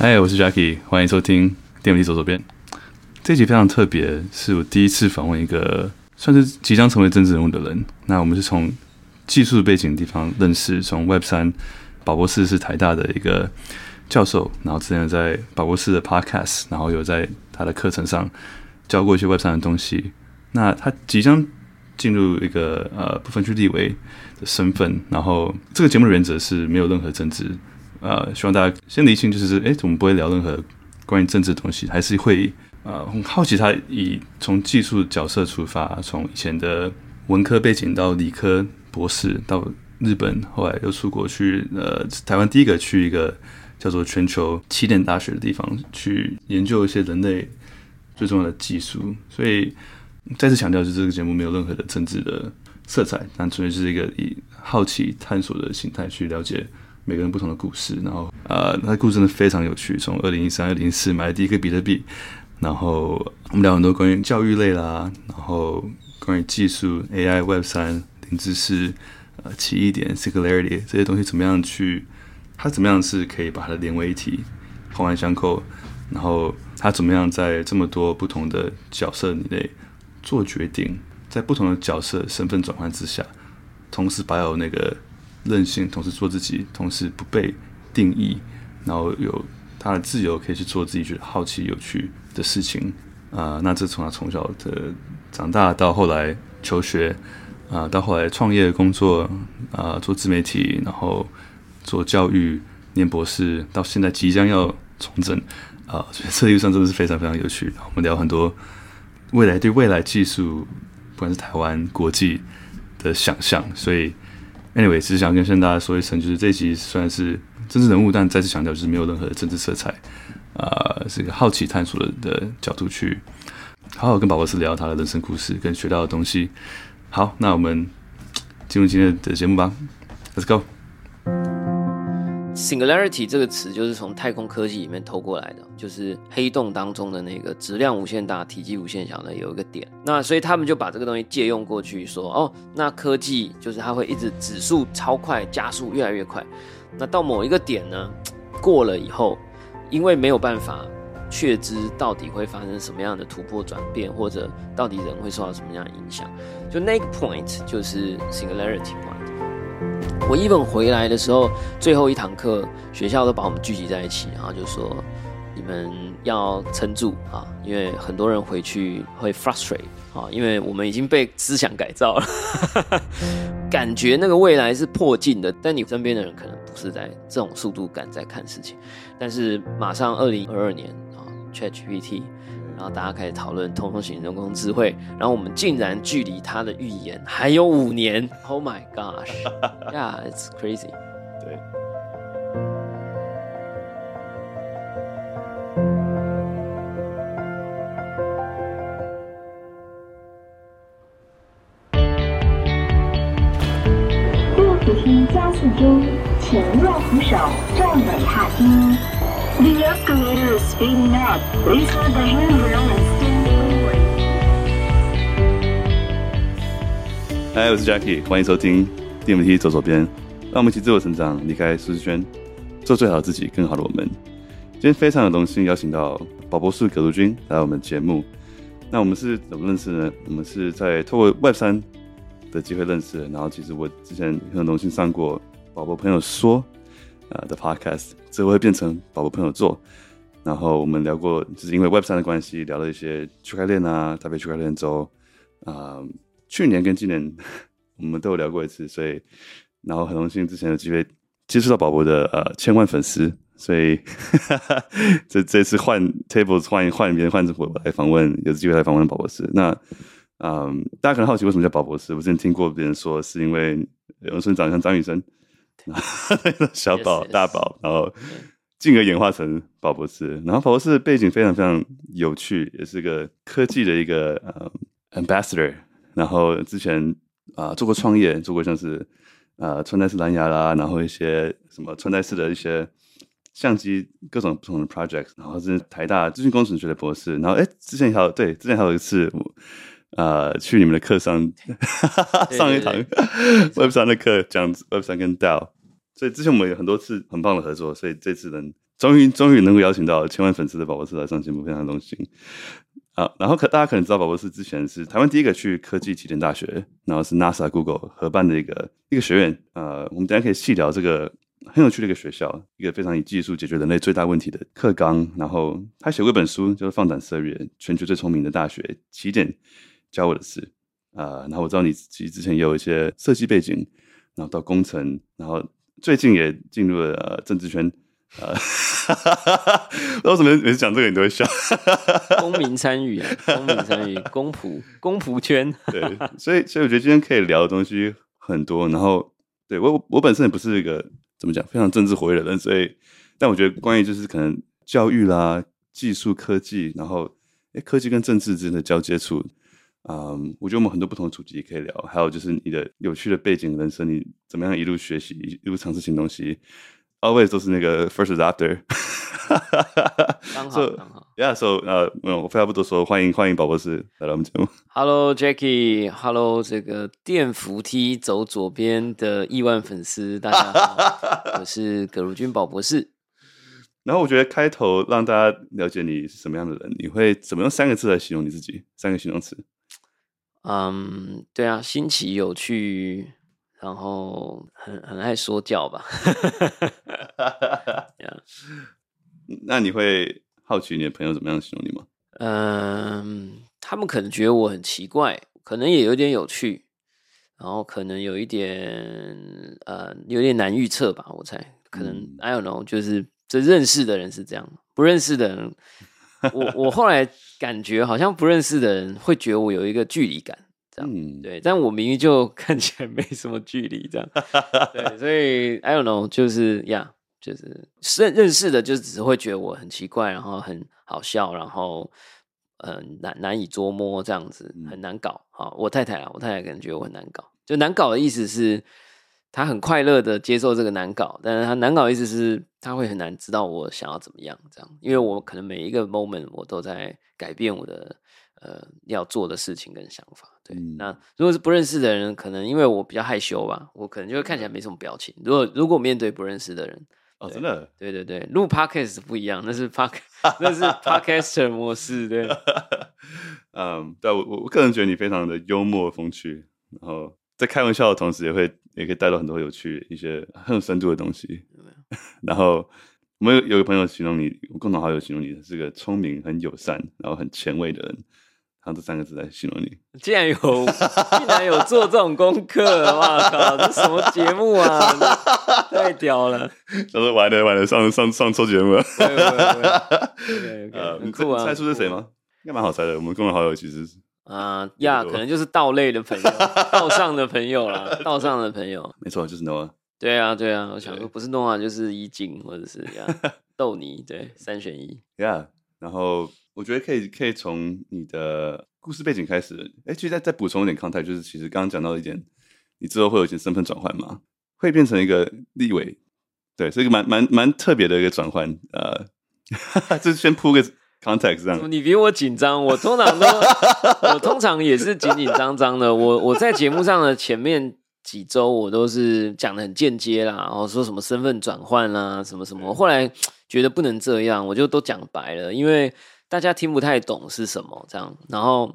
嗨，我是 Jackie，欢迎收听电扶梯走左边。这集非常特别，是我第一次访问一个算是即将成为政治人物的人。那我们是从技术背景的地方认识，从 Web 三，宝博士是台大的一个教授，然后之前在宝博士的 Podcast，然后有在他的课程上教过一些 Web 三的东西。那他即将进入一个呃不分区立委的身份，然后这个节目的原则是没有任何政治。呃，希望大家先理清，就是哎，我们不会聊任何关于政治的东西，还是会呃很好奇他以从技术角色出发，从以前的文科背景到理科博士，到日本，后来又出国去呃台湾第一个去一个叫做全球起点大学的地方去研究一些人类最重要的技术。所以再次强调，就是这个节目没有任何的政治的色彩，但纯粹是一个以好奇探索的心态去了解。每个人不同的故事，然后呃，他的故事真的非常有趣。从二零一三、二零一四买了第一个比特币，然后我们聊很多关于教育类啦，然后关于技术、AI、Web 三、零知识、呃，奇异点、Singularity 这些东西怎么样去，他怎么样是可以把它连为一体，环环相扣，然后他怎么样在这么多不同的角色里内做决定，在不同的角色身份转换之下，同时保有那个。任性，同时做自己，同时不被定义，然后有他的自由，可以去做自己觉得好奇、有趣的事情啊、那这从他从小的长大到后来求学啊、到后来创业工作啊、做自媒体，然后做教育、念博士，到现在即将要从政啊，所以这一路上真的是非常非常有趣。我们聊很多未来对未来技术，不管是台湾、国际的想象，所以。Anyway，只是想跟现在大家说一声，就是这一集虽然是政治人物，但再次强调，就是没有任何的政治色彩，啊、呃，是一个好奇探索的的角度去好好跟宝宝是聊他的人生故事跟学到的东西。好，那我们进入今天的节目吧，Let's go。Singularity 这个词就是从太空科技里面偷过来的，就是黑洞当中的那个质量无限大、体积无限小的有一个点。那所以他们就把这个东西借用过去，说哦，那科技就是它会一直指数超快加速，越来越快。那到某一个点呢，过了以后，因为没有办法确知到底会发生什么样的突破转变，或者到底人会受到什么样的影响，就那个 point 就是 Singularity 嘛。我一本回来的时候，最后一堂课，学校都把我们聚集在一起，然后就说你们要撑住啊，因为很多人回去会 frustrate 啊，因为我们已经被思想改造了，感觉那个未来是迫近的，但你身边的人可能不是在这种速度感在看事情，但是马上二零二二年啊，ChatGPT。然后大家开始讨论通用型人工智慧，然后我们竟然距离他的预言还有五年！Oh my gosh！Yeah, it's crazy。对。加速中，请握扶手，站稳踏阶。The escalator is speeding up. Please hold the handrail and stand forward. 嗨，我是 Jackie，欢迎收听电扶梯走左边，让我们一起自我成长，离开舒适圈，做最好的自己，更好的我们。今天非常有荣幸邀请到宝博士葛如君来我们节目。那我们是怎么认识呢？我们是在透过 Web 三的机会认识的。然后其实我之前很荣幸上过宝博朋友说。啊的 podcast，这会变成宝博朋友做。然后我们聊过，就是因为 Web 三的关系，聊了一些区块链啊，台北区块链周啊。去年跟今年 我们都有聊过一次，所以然后很荣幸之前有机会接触到宝博的呃千万粉丝，所以哈哈哈这这次换 tables 换换别人换着我来访问，有机会来访问宝博士。那嗯，大家可能好奇为什么叫宝博士？我之前听过别人说是因为有人说长得像张雨生。小宝、大宝，然后进而演化成宝博士。然后宝博士背景非常非常有趣，也是个科技的一个呃、um, ambassador。然后之前啊、呃、做过创业，做过像是呃穿戴式蓝牙啦，然后一些什么穿戴式的一些相机，各种不同的 project。然后是台大资讯工程学的博士。然后哎，之前还有对，之前还有一次。呃，去你们的课上 上一堂 Web 三的课，讲 Web 三跟 DAO，所以之前我们有很多次很棒的合作，所以这次能终于终于能够邀请到千万粉丝的宝宝是来上节目，非常荣幸。啊，然后可大家可能知道，宝宝是之前是台湾第一个去科技起点大学，然后是 NASA、Google 合办的一个一个学院。呃，我们等下可以细聊这个很有趣的一个学校，一个非常以技术解决人类最大问题的课纲。然后他写过一本书，就是《放胆涉猎：全球最聪明的大学起点教我的事》。啊，然后我知道你其实之前也有一些设计背景，然后到工程，然后最近也进入了、呃、政治圈。呃，为什么每次讲这个你都会笑？公民参与啊，公民参与，公仆公仆圈。对，所以所以我觉得今天可以聊的东西很多。然后，对我我本身也不是一个怎么讲非常政治活跃的人，所以，但我觉得关于就是可能教育啦、技术科技，然后诶科技跟政治之间的交接处，嗯，我觉得我们很多不同的主题可以聊。还有就是你的有趣的背景人生，你怎么样一路学习，一路尝试新东西。Always 都是那个 first adopter，刚好刚好，Yeah，so 呃，我废话不多说，欢迎欢迎宝博士来到我们节目。Hello，Jackie，Hello，这个电扶梯走左边的亿万粉丝，大家好，我是葛如君宝博士。然后我觉得开头让大家了解你是什么样的人，你会怎么用三个字来形容你自己？三个形容词。嗯，um, 对啊，新奇有趣。然后很很爱说教吧 那你会好奇你的朋友怎么样形容你吗？嗯，他们可能觉得我很奇怪，可能也有点有趣，然后可能有一点呃有点难预测吧，我猜可能、嗯、I don't know，就是这认识的人是这样，不认识的人，我我后来感觉好像不认识的人会觉得我有一个距离感。嗯，对，但我明明就 看起来没什么距离，这样，对，所以 I don't know，就是呀，yeah, 就是认认识的，就只是会觉得我很奇怪，然后很好笑，然后呃难难以捉摸，这样子很难搞。好，我太太啊，我太太可能觉得我很难搞，就难搞的意思是，她很快乐的接受这个难搞，但是他难搞的意思是，他会很难知道我想要怎么样，这样，因为我可能每一个 moment 我都在改变我的。呃，要做的事情跟想法，对。嗯、那如果是不认识的人，可能因为我比较害羞吧，我可能就会看起来没什么表情。如果如果面对不认识的人，哦，真的，对对对，录 podcast 不一样，那是 park，那是 podcaster 模式，对。嗯，对我我个人觉得你非常的幽默风趣，然后在开玩笑的同时，也会也可以带到很多有趣一些很有深度的东西。然后我们有有个朋友形容你，我共同好友形容你是个聪明、很友善，然后很前卫的人。用这三个字来形容你，竟然有，竟然有做这种功课，哇靠，这什么节目啊？太屌了！他说完了玩了，上上上错节目了。对对对，呃，你猜出是谁吗？应该蛮好猜的。我们共同好友其实是啊呀，可能就是道类的朋友，道上的朋友啦，道上的朋友。没错，就是 Noah。对啊对啊，我想说不是 Noah 就是一静或者是呀 豆泥，对，三选一。Yeah，然后。我觉得可以，可以从你的故事背景开始。哎，其实再再补充一点 context，就是其实刚刚讲到一点，你之后会有一些身份转换嘛，会变成一个立委，对，是一个蛮蛮蛮特别的一个转换。呃，就是先铺个 context 这样。你比我紧张，我通常都，我通常也是紧紧张张的。我我在节目上的前面几周，我都是讲的很间接啦，然后说什么身份转换啦，什么什么。后来觉得不能这样，我就都讲白了，因为。大家听不太懂是什么这样，然后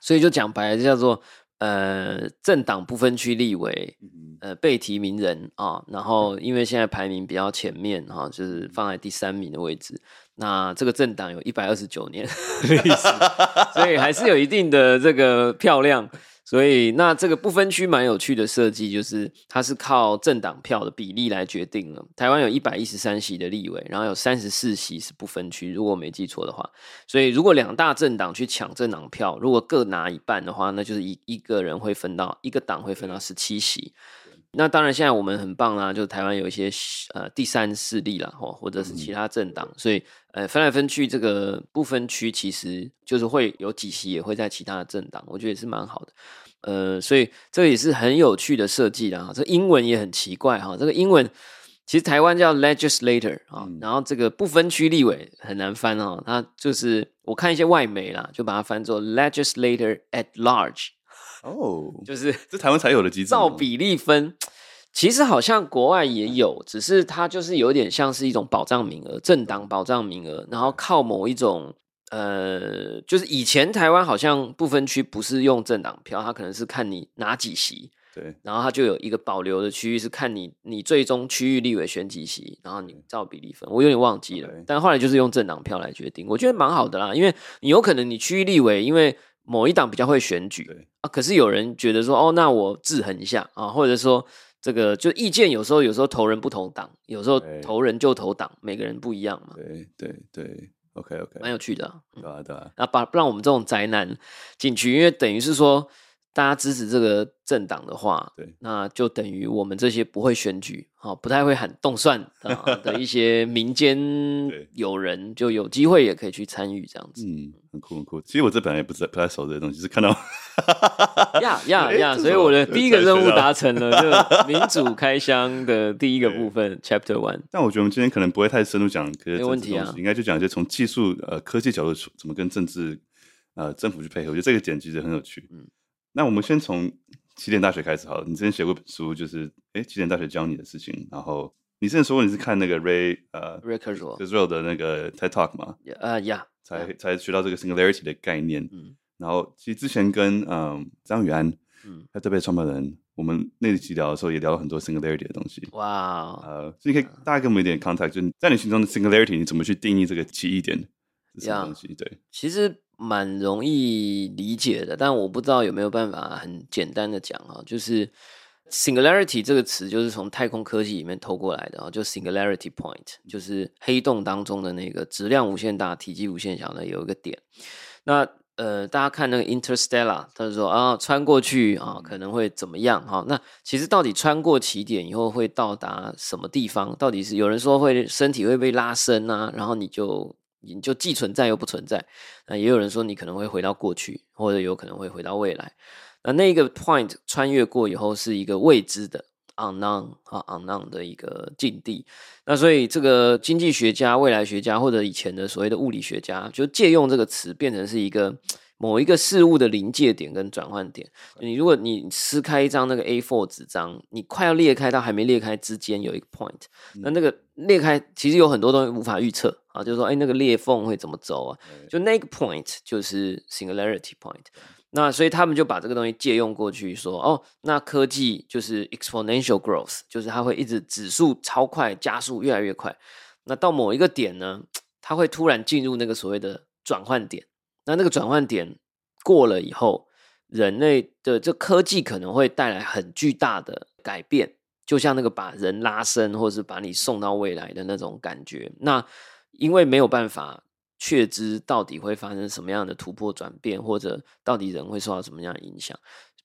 所以就讲白了，就叫做呃政党不分区立委，呃被提名人啊，然后因为现在排名比较前面哈，就是放在第三名的位置，那这个政党有一百二十九年 历史，所以还是有一定的这个票量。所以，那这个不分区蛮有趣的设计，就是它是靠政党票的比例来决定了。台湾有一百一十三席的立委，然后有三十四席是不分区，如果我没记错的话。所以，如果两大政党去抢政党票，如果各拿一半的话，那就是一一个人会分到一个党会分到十七席。那当然，现在我们很棒啦，就是台湾有一些呃第三势力啦，或或者是其他政党，所以呃分来分去，这个不分区其实就是会有几席也会在其他的政党，我觉得也是蛮好的。呃，所以这个也是很有趣的设计啦。这英文也很奇怪哈，这个英文其实台湾叫 legislator 啊，然后这个不分区立委很难翻哦，它就是我看一些外媒啦，就把它翻作 legislator at large。哦，就是这台湾才有的机制，照比例分。其实好像国外也有，只是它就是有点像是一种保障名额，政党保障名额，然后靠某一种呃，就是以前台湾好像不分区不是用政党票，它可能是看你哪几席。对，然后它就有一个保留的区域，是看你你最终区域立委选几席，然后你照比例分。我有点忘记了但后来就是用政党票来决定，我觉得蛮好的啦。因为你有可能你区域立委，因为某一党比较会选举啊，可是有人觉得说，哦，那我制衡一下啊，或者说这个就意见有时候有时候投人不投党，有时候投人就投党，每个人不一样嘛。对对对，OK OK，蛮有趣的啊。对啊对啊，那把不让我们这种宅男进去，因为等于是说。大家支持这个政党的话，对，那就等于我们这些不会选举、啊、不太会喊动算的一些民间 友人，就有机会也可以去参与这样子。嗯，很酷很酷。其实我这本来也不是不太熟这些东西，是看到呀呀 呀，所以我的第一个任务达成了，就民主开箱的第一个部分，Chapter One。但我觉得我们今天可能不会太深入讲，没问题啊，应该就讲一些从技术呃科技角度怎么跟政治呃政府去配合。我觉得这个点其实很有趣。嗯。那我们先从起点大学开始好了。你之前写过本书，就是哎，起点大学教你的事情。然后你之前说过你是看那个 Ray 呃 Ray Kurzweil 的那个 TED Talk 嘛？呃呀，才才学到这个 Singularity 的概念。嗯，然后其实之前跟嗯张宇安，嗯，他特别创办人，我们那一期聊的时候也聊了很多 Singularity 的东西。哇，呃，所以可以大概给我们一点 contact，就是在你心中的 Singularity，你怎么去定义这个奇异点？什么东西？对，其实。蛮容易理解的，但我不知道有没有办法很简单的讲啊，就是 singularity 这个词就是从太空科技里面偷过来的啊，就 singularity point，就是黑洞当中的那个质量无限大、体积无限小的有一个点。那呃，大家看那个 Interstellar，他就说啊，穿过去啊可能会怎么样哈？那其实到底穿过起点以后会到达什么地方？到底是有人说会身体会被拉伸啊，然后你就。你就既存在又不存在，那也有人说你可能会回到过去，或者有可能会回到未来。那那个 point 穿越过以后是一个未知的 unknown 啊 unknown 的一个境地。那所以这个经济学家、未来学家或者以前的所谓的物理学家，就借用这个词变成是一个。某一个事物的临界点跟转换点，你如果你撕开一张那个 A4 纸张，你快要裂开到还没裂开之间有一个 point，那那个裂开其实有很多东西无法预测啊，就是说，哎，那个裂缝会怎么走啊？就那个 point 就是 singularity point，那所以他们就把这个东西借用过去说，哦，那科技就是 exponential growth，就是它会一直指数超快加速越来越快，那到某一个点呢，它会突然进入那个所谓的转换点。那那个转换点过了以后，人类的这科技可能会带来很巨大的改变，就像那个把人拉伸，或是把你送到未来的那种感觉。那因为没有办法确知到底会发生什么样的突破转变，或者到底人会受到什么样的影响，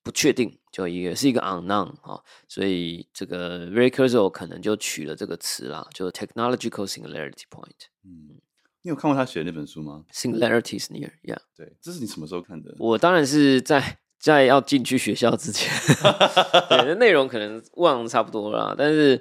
不确定，就也是一个 unknown 啊。所以这个 Ray Kurzweil 可能就取了这个词啦，就 technological singularity point。嗯。你有看过他写的那本书吗？Singularity is near，yeah。对，这是你什么时候看的？我当然是在在要进去学校之前，对，内容可能忘差不多了，但是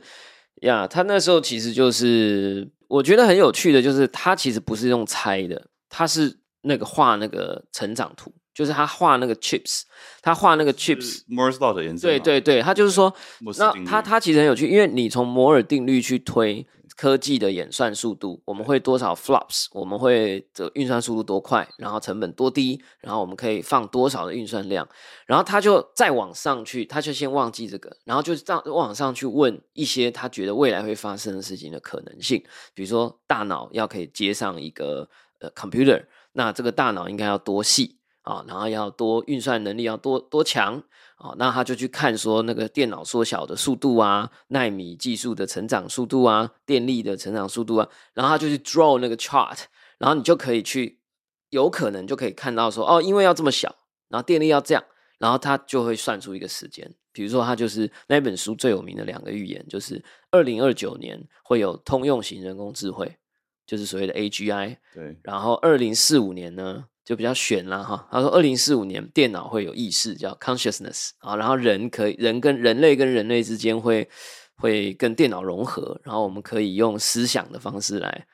呀，他那时候其实就是我觉得很有趣的，就是他其实不是用猜的，他是那个画那个成长图，就是他画那个 chips，他画那个 chips Moore's Law 的颜色，对对对，他就是说，那他他其实很有趣，因为你从摩尔定律去推。科技的演算速度，我们会多少 flops？我们会的运算速度多快？然后成本多低？然后我们可以放多少的运算量？然后他就再往上去，他就先忘记这个，然后就这样往上去问一些他觉得未来会发生的事情的可能性，比如说大脑要可以接上一个呃 computer，那这个大脑应该要多细啊？然后要多运算能力要多多强？哦，那他就去看说那个电脑缩小的速度啊，纳米技术的成长速度啊，电力的成长速度啊，然后他就去 draw 那个 chart，然后你就可以去，有可能就可以看到说，哦，因为要这么小，然后电力要这样，然后他就会算出一个时间，比如说他就是那本书最有名的两个预言，就是二零二九年会有通用型人工智慧，就是所谓的 AGI，对，然后二零四五年呢，就比较悬了哈，他说二零四五年电脑会有意识，叫 consciousness 啊，然后人可以人跟人类跟人类之间会会跟电脑融合，然后我们可以用思想的方式来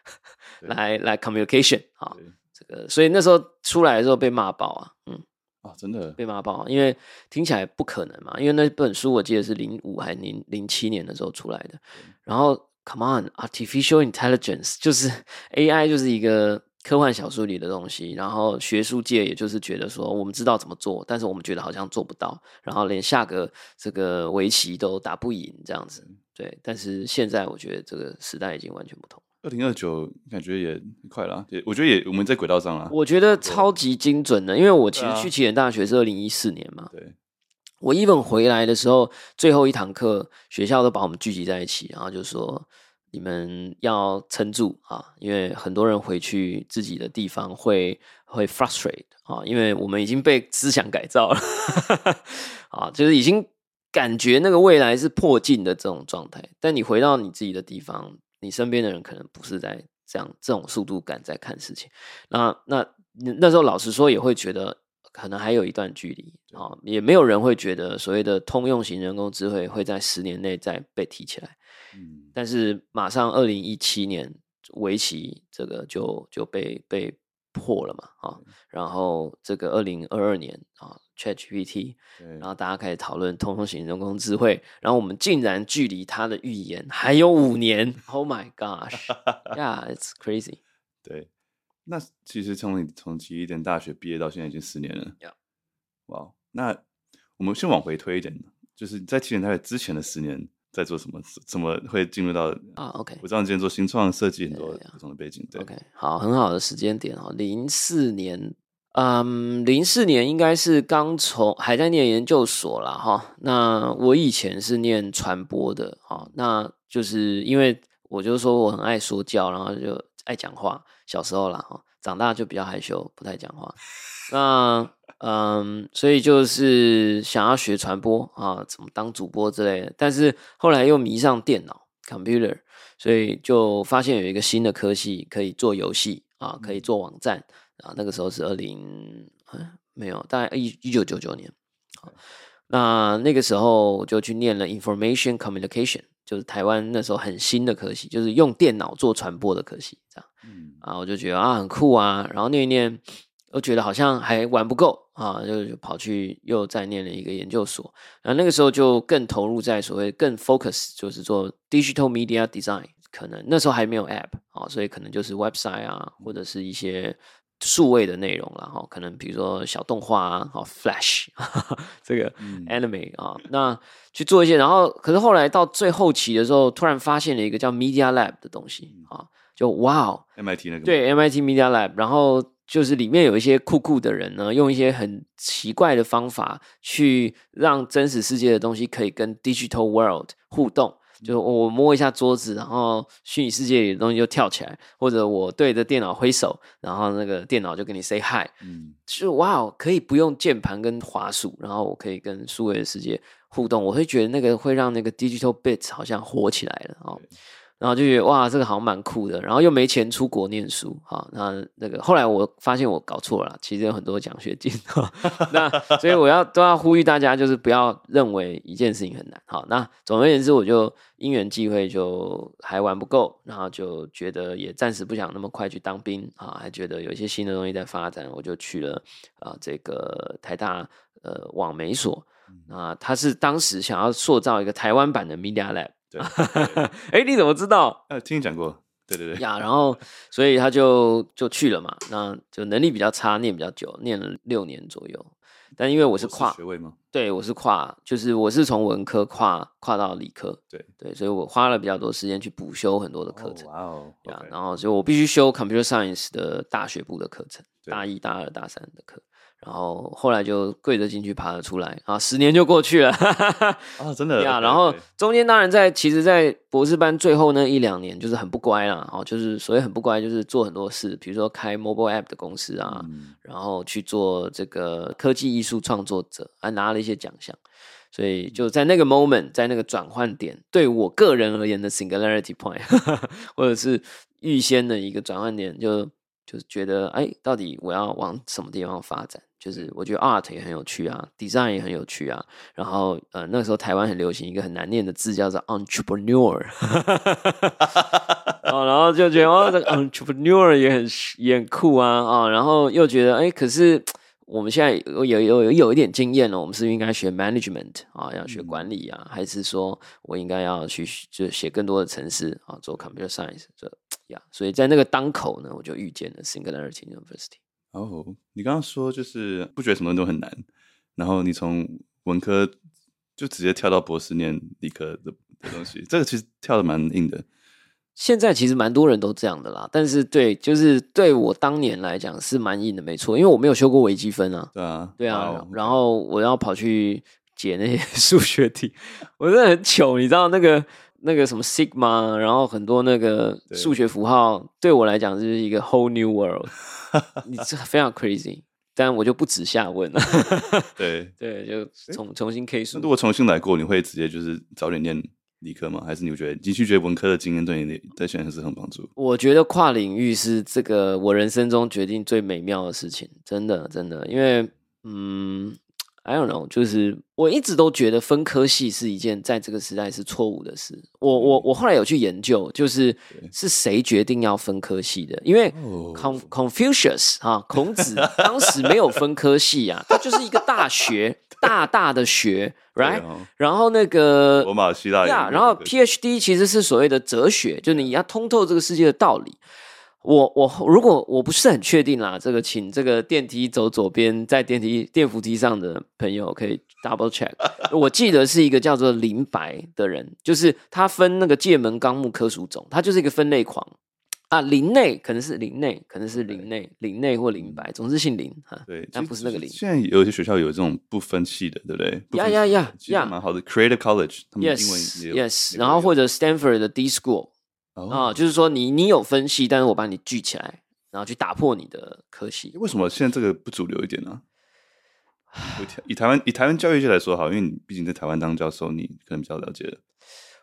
来来 communication 啊，这个所以那时候出来的时候被骂爆啊，嗯，啊，真的。被骂爆，因为听起来不可能嘛，因为那本书我记得是零五还是零零七年的时候出来的，然后 Come on，artificial intelligence 就是 AI 就是一个。科幻小说里的东西，然后学术界也就是觉得说，我们知道怎么做，但是我们觉得好像做不到，然后连下个这个围棋都打不赢这样子。对，但是现在我觉得这个时代已经完全不同。二零二九感觉也快了，也我觉得也我们在轨道上了。我觉得超级精准的，因为我其实去起点大学是二零一四年嘛。对，我 even 回来的时候，最后一堂课学校都把我们聚集在一起，然后就说。你们要撑住啊，因为很多人回去自己的地方会会 frustrate 啊，因为我们已经被思想改造了，啊，就是已经感觉那个未来是破镜的这种状态。但你回到你自己的地方，你身边的人可能不是在这样这种速度感在看事情。那那那时候老实说也会觉得可能还有一段距离啊，也没有人会觉得所谓的通用型人工智慧会在十年内再被提起来。嗯，但是马上二零一七年围棋这个就就被被破了嘛啊，然后这个二零二二年啊 ChatGPT，然后大家开始讨论通用型人工智慧，然后我们竟然距离他的预言还有五年，Oh my gosh，Yeah，it's crazy。对，那其实从你从奇异点大学毕业到现在已经十年了，哇 Yeah.，那我们先往回推一点，就是在奇异点大学之前的十年。在做什么？怎么会进入到啊？OK，我知道你今天做新创设计，很多不同的背景。对，对，对，对，OK，好，很好的时间点哦。零四年，嗯，零四年应该是刚从还在念研究所啦。哈。那我以前是念传播的哈，那就是因为我就说我很爱说教，然后就爱讲话。小时候啦哈，长大就比较害羞，不太讲话。那嗯，所以就是想要学传播啊，怎么当主播之类的。但是后来又迷上电脑 （computer），所以就发现有一个新的科系可以做游戏啊，可以做网站啊。那个时候是二零，没有，大概一一九九九年。那那个时候我就去念了 Information Communication，就是台湾那时候很新的科系，就是用电脑做传播的科系，这样。嗯，啊，我就觉得啊很酷啊，然后念一念。我觉得好像还玩不够啊，就就跑去又再念了一个研究所，然后那个时候就更投入在所谓更 focus，就是做 digital media design，可能那时候还没有 app 啊，所以可能就是 website 啊，或者是一些数位的内容啦，哈，可能比如说小动画啊，好 flash 这个 anime 啊，那去做一些，然后可是后来到最后期的时候，突然发现了一个叫 media lab 的东西啊，就哇哦，MIT 那个对 MIT media lab，然后。就是里面有一些酷酷的人呢，用一些很奇怪的方法去让真实世界的东西可以跟 digital world 互动。就我摸一下桌子，然后虚拟世界里的东西就跳起来，或者我对着电脑挥手，然后那个电脑就跟你 say hi。嗯，就哇哦，可以不用键盘跟滑鼠，然后我可以跟数位的世界互动。我会觉得那个会让那个 digital bits 好像火起来了哦。然后就觉得哇，这个好像蛮酷的。然后又没钱出国念书，哈，那那个后来我发现我搞错了，其实有很多奖学金。那 所以我要都要呼吁大家，就是不要认为一件事情很难。好，那总而言之，我就因缘际会就还玩不够，然后就觉得也暂时不想那么快去当兵啊，还觉得有一些新的东西在发展，我就去了啊这个台大呃网媒所。啊，他是当时想要塑造一个台湾版的 Media Lab。对，哎，你怎么知道？呃，听你讲过，对对对呀。然后，所以他就就去了嘛。那就能力比较差，念比较久，念了六年左右。但因为我是跨是学位吗？对，我是跨，就是我是从文科跨跨到理科。对对，所以我花了比较多时间去补修很多的课程。哇哦，呀，然后所以我必须修 Computer Science 的大学部的课程，大一、大二、大三的课。然后后来就跪着进去，爬了出来啊！十年就过去了，啊、哦，真的呀。然后中间当然在，其实，在博士班最后那一两年，就是很不乖啦，哦，就是所谓很不乖，就是做很多事，比如说开 mobile app 的公司啊，嗯、然后去做这个科技艺术创作者，还拿了一些奖项。所以就在那个 moment，在那个转换点，对我个人而言的 singularity point，或者是预先的一个转换点，就就是觉得，哎，到底我要往什么地方发展？就是我觉得 art 也很有趣啊，design 也很有趣啊。然后呃，那个时候台湾很流行一个很难念的字，叫做 entrepreneur。哦，然后就觉得哦，这个 entrepreneur 也很也很酷啊啊、哦。然后又觉得哎，可是我们现在有有有有一点经验了，我们是不是应该学 management 啊，要学管理啊，嗯、还是说我应该要去就写更多的程式啊，做 computer science 这 呀？所以在那个当口呢，我就遇见了 Singularity University。哦，你刚刚说就是不觉得什么都很难，然后你从文科就直接跳到博士念理科的的东西，这个其实跳的蛮硬的。现在其实蛮多人都这样的啦，但是对，就是对我当年来讲是蛮硬的，没错，因为我没有修过微积分啊。对啊，对啊然后我要跑去解那些 数学题，我真的很糗，你知道那个那个什么 sigma，然后很多那个数学符号，对，对我来讲就是一个 whole new world，你这非常 crazy，但我就不止下问了。对 对，就重重新 K 数。如果重新来过，你会直接就是早点念？理科吗？还是你觉得你去觉得文科的经验对你在选择是很帮助？我觉得跨领域是这个我人生中决定最美妙的事情，真的真的，因为嗯，I don't know，就是我一直都觉得分科系是一件在这个时代是错误的事。我我我后来有去研究，就是是谁决定要分科系的？因为 Con Confucius 啊，孔子当时没有分科系啊，他就是一个大学。大大的学，right？、哦、然后那个罗马希腊呀，然后 PhD 其实是所谓的哲学，就你要通透这个世界的道理。我我如果我不是很确定啦，这个请这个电梯走左边，在电梯电扶梯上的朋友可以 double check。我记得是一个叫做林白的人，就是他分那个界门纲目科属种，他就是一个分类狂。啊，林内可能是林内，可能是林内，林内或林白，总之姓林哈。对，但不是那个林。现在有些学校有这种不分系的，对不对？呀呀呀呀，蛮好的。Creative College，他们英文也有。Yes，然后或者 Stanford 的 D School，啊，就是说你你有分析，但是我把你聚起来，然后去打破你的科系。为什么现在这个不主流一点呢？以台湾以台湾教育界来说好，因为你毕竟在台湾当教授，你可能比较了解。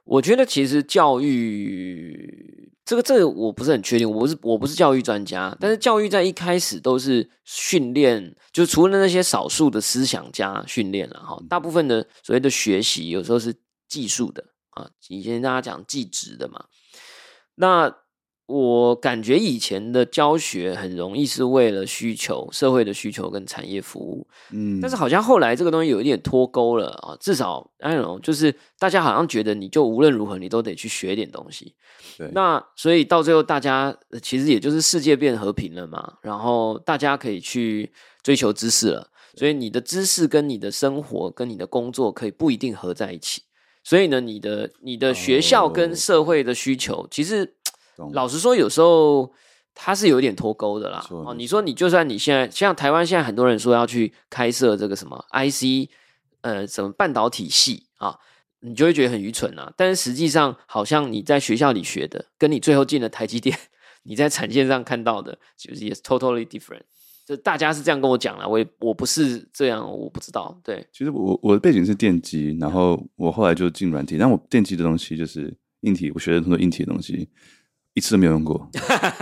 我觉得其实教育这个这个我不是很确定，我不是我不是教育专家，但是教育在一开始都是训练，就是除了那些少数的思想家训练了哈，大部分的所谓的学习有时候是技术的啊，以前大家讲技职的嘛，那。我感觉以前的教学很容易是为了需求、社会的需求跟产业服务，嗯，但是好像后来这个东西有一点脱钩了啊，至少 I don't know，就是大家好像觉得你就无论如何你都得去学点东西，对，那所以到最后大家其实也就是世界变和平了嘛，然后大家可以去追求知识了，所以你的知识跟你的生活跟你的工作可以不一定合在一起，所以呢，你的你的学校跟社会的需求其实。老实说，有时候它是有点脱钩的啦。哦，你说你就算你现在像台湾现在很多人说要去开设这个什么 IC，呃，什么半导体系啊，你就会觉得很愚蠢啊。但是实际上，好像你在学校里学的，跟你最后进了台积电，你在产线上看到的，就是也是 totally different。就大家是这样跟我讲了，我也我不是这样，我不知道。对，其实我我的背景是电机，然后我后来就进软体，但我电机的东西就是硬体，我学了很多硬体的东西。一次都没有用过，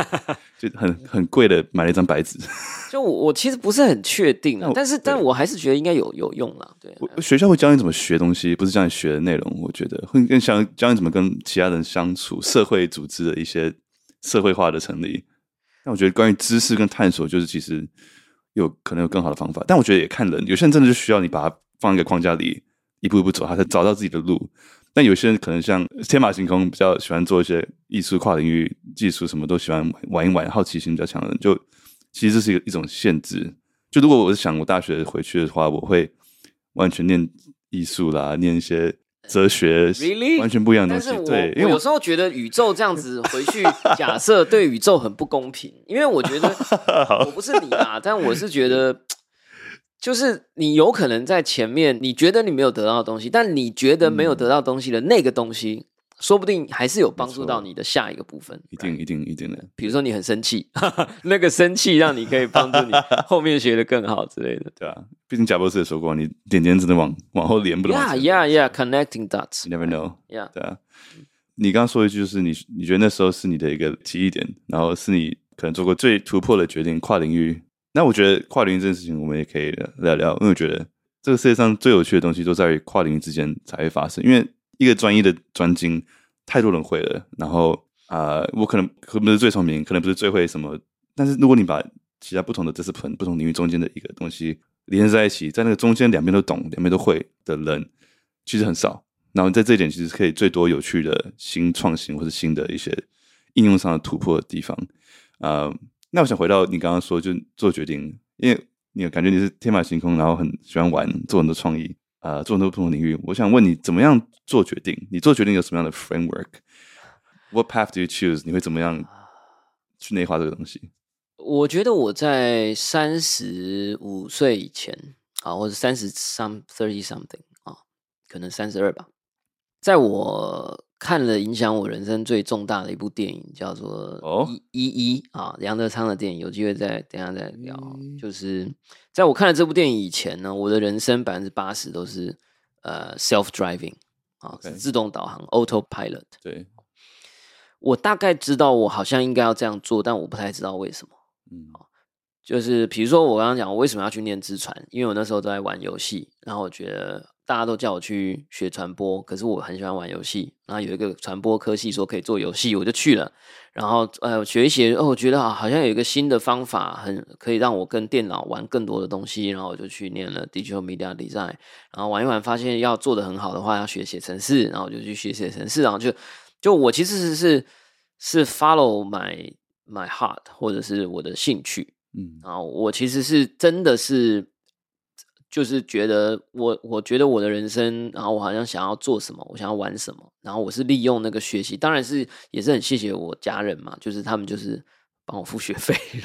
就很很贵的买了一张白纸。就我我其实不是很确定啊，但是但我还是觉得应该有有用啦。对，我学校会教你怎么学东西，不是教你学的内容。我觉得会更想教你怎么跟其他人相处，社会组织的一些社会化的成立。但我觉得关于知识跟探索，就是其实有可能有更好的方法。但我觉得也看人，有些人真的就需要你把它放一个框架里，一步一步走，他才找到自己的路。但有些人可能像天马行空，比较喜欢做一些艺术、跨领域、技术，什么都喜欢玩一玩，好奇心比较强的人，就其实这是一个一种限制。就如果我是想我大学回去的话，我会完全念艺术啦，念一些哲学，Really? 完全不一样的东西。对，因为我，有时候觉得宇宙这样子回去，假设对宇宙很不公平，因为我觉得 我不是你啊，但我是觉得。就是你有可能在前面，你觉得你没有得到的东西，但你觉得没有得到东西的那个东西，嗯、说不定还是有帮助到你的下一个部分。一定一定一定的。比如说你很生气，那个生气让你可以帮助你后面学的更好之类的，对啊，毕竟贾博士也说过，你点点只能往往后连，不能。Yeah, yeah, yeah. Connecting dots. You never know. Yeah. 对啊。你刚刚说一句，就是你你觉得那时候是你的一个记忆点，然后是你可能做过最突破的决定，跨领域。那我觉得跨领域这件事情，我们也可以聊聊，因为我觉得这个世界上最有趣的东西都在于跨领域之间才会发生。因为一个专业的专精，太多人会了。然后啊、我可能可能不是最聪明，可能不是最会什么，但是如果你把其他不同的 discipline 不同领域中间的一个东西连在一起，在那个中间两边都懂、两边都会的人，其实很少。然后在这一点，其实可以最多有趣的新创新或者新的一些应用上的突破的地方。啊、那我想回到你刚刚说，就做决定，因为你感觉你是天马行空，然后很喜欢玩，做很多创意，呃，做很多不同领域。我想问你，怎么样做决定？你做决定有什么样的 framework？What path do you choose？你会怎么样去内化这个东西？我觉得我在三十五岁以前啊，或者三十 some thirty something 啊，可能三十二吧。在我看了影响我人生最重大的一部电影，叫做《一一》啊，杨德昌的电影，有机会再等下再聊。就是在我看了这部电影以前呢，我的人生百分之八十都是呃 self driving 啊，Okay. 自动导航 autopilot。对，我大概知道我好像应该要这样做，但我不太知道为什么。嗯，就是比如说我刚刚讲，我为什么要去念资传？因为我那时候都在玩游戏，然后我觉得。大家都叫我去学传播，可是我很喜欢玩游戏。然后有一个传播科系说可以做游戏，我就去了。然后呃，学一学，哦，我觉得好像有一个新的方法，很可以让我跟电脑玩更多的东西。然后我就去念了 Digital Media Design。然后玩一玩，发现要做的很好的话，要学写程式。然后我就去学写程式。然后就就我其实是是是 follow my my heart，或者是我的兴趣。嗯，然后我其实是真的是。就是觉得我，我觉得我的人生，然后我好像想要做什么，我想要玩什么，然后我是利用那个学习，当然是也是很谢谢我家人嘛，就是他们就是帮我付学费，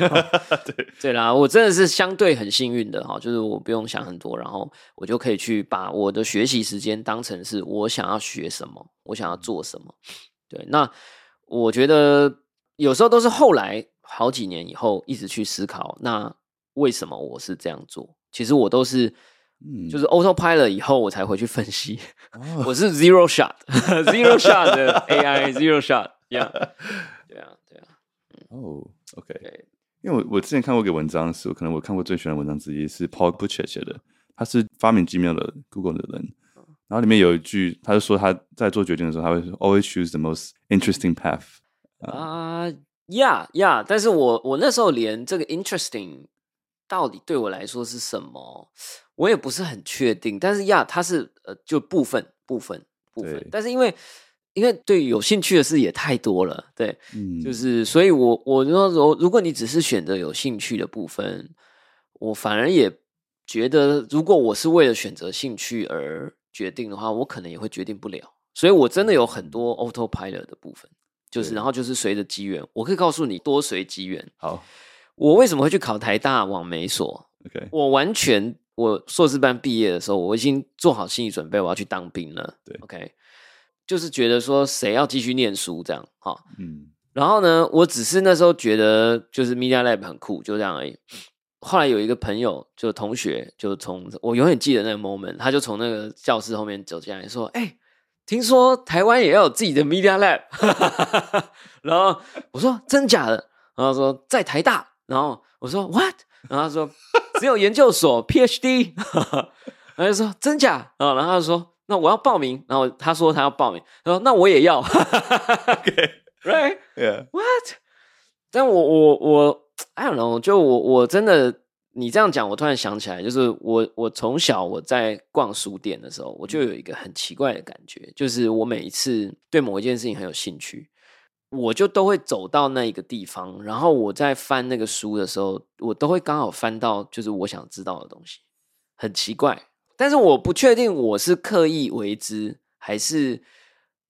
对对啦，我真的是相对很幸运的哈，就是我不用想很多，然后我就可以去把我的学习时间当成是我想要学什么，我想要做什么，对，那我觉得有时候都是后来好几年以后一直去思考，那为什么我是这样做？其实我都是，就是 autopilot 以后我才回去分析。嗯、我是 zero shot，zero shot 的 AI，zero shot，yeah，对啊，对啊。哦、oh,，OK，对因为我我之前看过一个文章，是我可能我看过最喜欢的文章之一，是 Paul Butcher 写的。他是发明 Gmail 的 Google 的人，然后里面有一句，他就说他在做决定的时候，他会 always choose the most interesting path。啊、uh,，yeah，yeah，但是我我那时候连这个 interesting。到底对我来说是什么？我也不是很确定。但是呀，它是呃，就部分部分部分。对但是因为因为对有兴趣的事也太多了，对，嗯，就是所以我我说说，如果你只是选择有兴趣的部分，我反而也觉得，如果我是为了选择兴趣而决定的话，我可能也会决定不了。所以我真的有很多 autopilot 的部分，就是然后就是随着机缘，我可以告诉你多随机缘。好。我为什么会去考台大网媒所？OK，我完全我硕士班毕业的时候，我已经做好心理准备，我要去当兵了。对，OK，就是觉得说谁要继续念书这样哈。嗯，然后呢，我只是那时候觉得就是 Media Lab 很酷，就这样而已。后来有一个朋友，就同学，就从我永远记得那个 moment，他就从那个教室后面走进来，说：“哎、欸，听说台湾也要有自己的 Media Lab。”然后我说：“真假的？”然后说在台大。然后我说 What？然后他说只有研究所 PhD。然后就说真假？然后然后他说那我要报名。然后他说他要报名。他说那我也要。OK，Right？Yeah，What？但我我我 I don't know，就我我真的你这样讲，我突然想起来，就是我我从小我在逛书店的时候，我就有一个很奇怪的感觉，就是我每一次对某一件事情很有兴趣。我就都会走到那一个地方，然后我在翻那个书的时候，我都会刚好翻到就是我想知道的东西，很奇怪。但是我不确定我是刻意为之，还是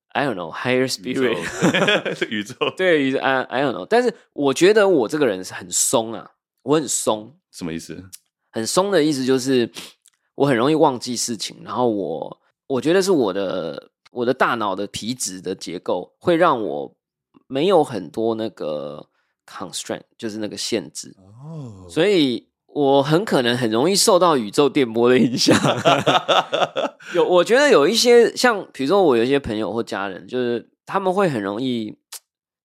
I don't know higher spirit 宇宙 对宇宙 I I don't know。但是我觉得我这个人是很松啊，我很松，什么意思？很松的意思就是我很容易忘记事情，然后我我觉得是我的我的大脑的皮质的结构会让我。没有很多那个 constraint，就是那个限制，oh. 所以我很可能很容易受到宇宙电波的影响。有，我觉得有一些像，比如说我有一些朋友或家人，就是他们会很容易，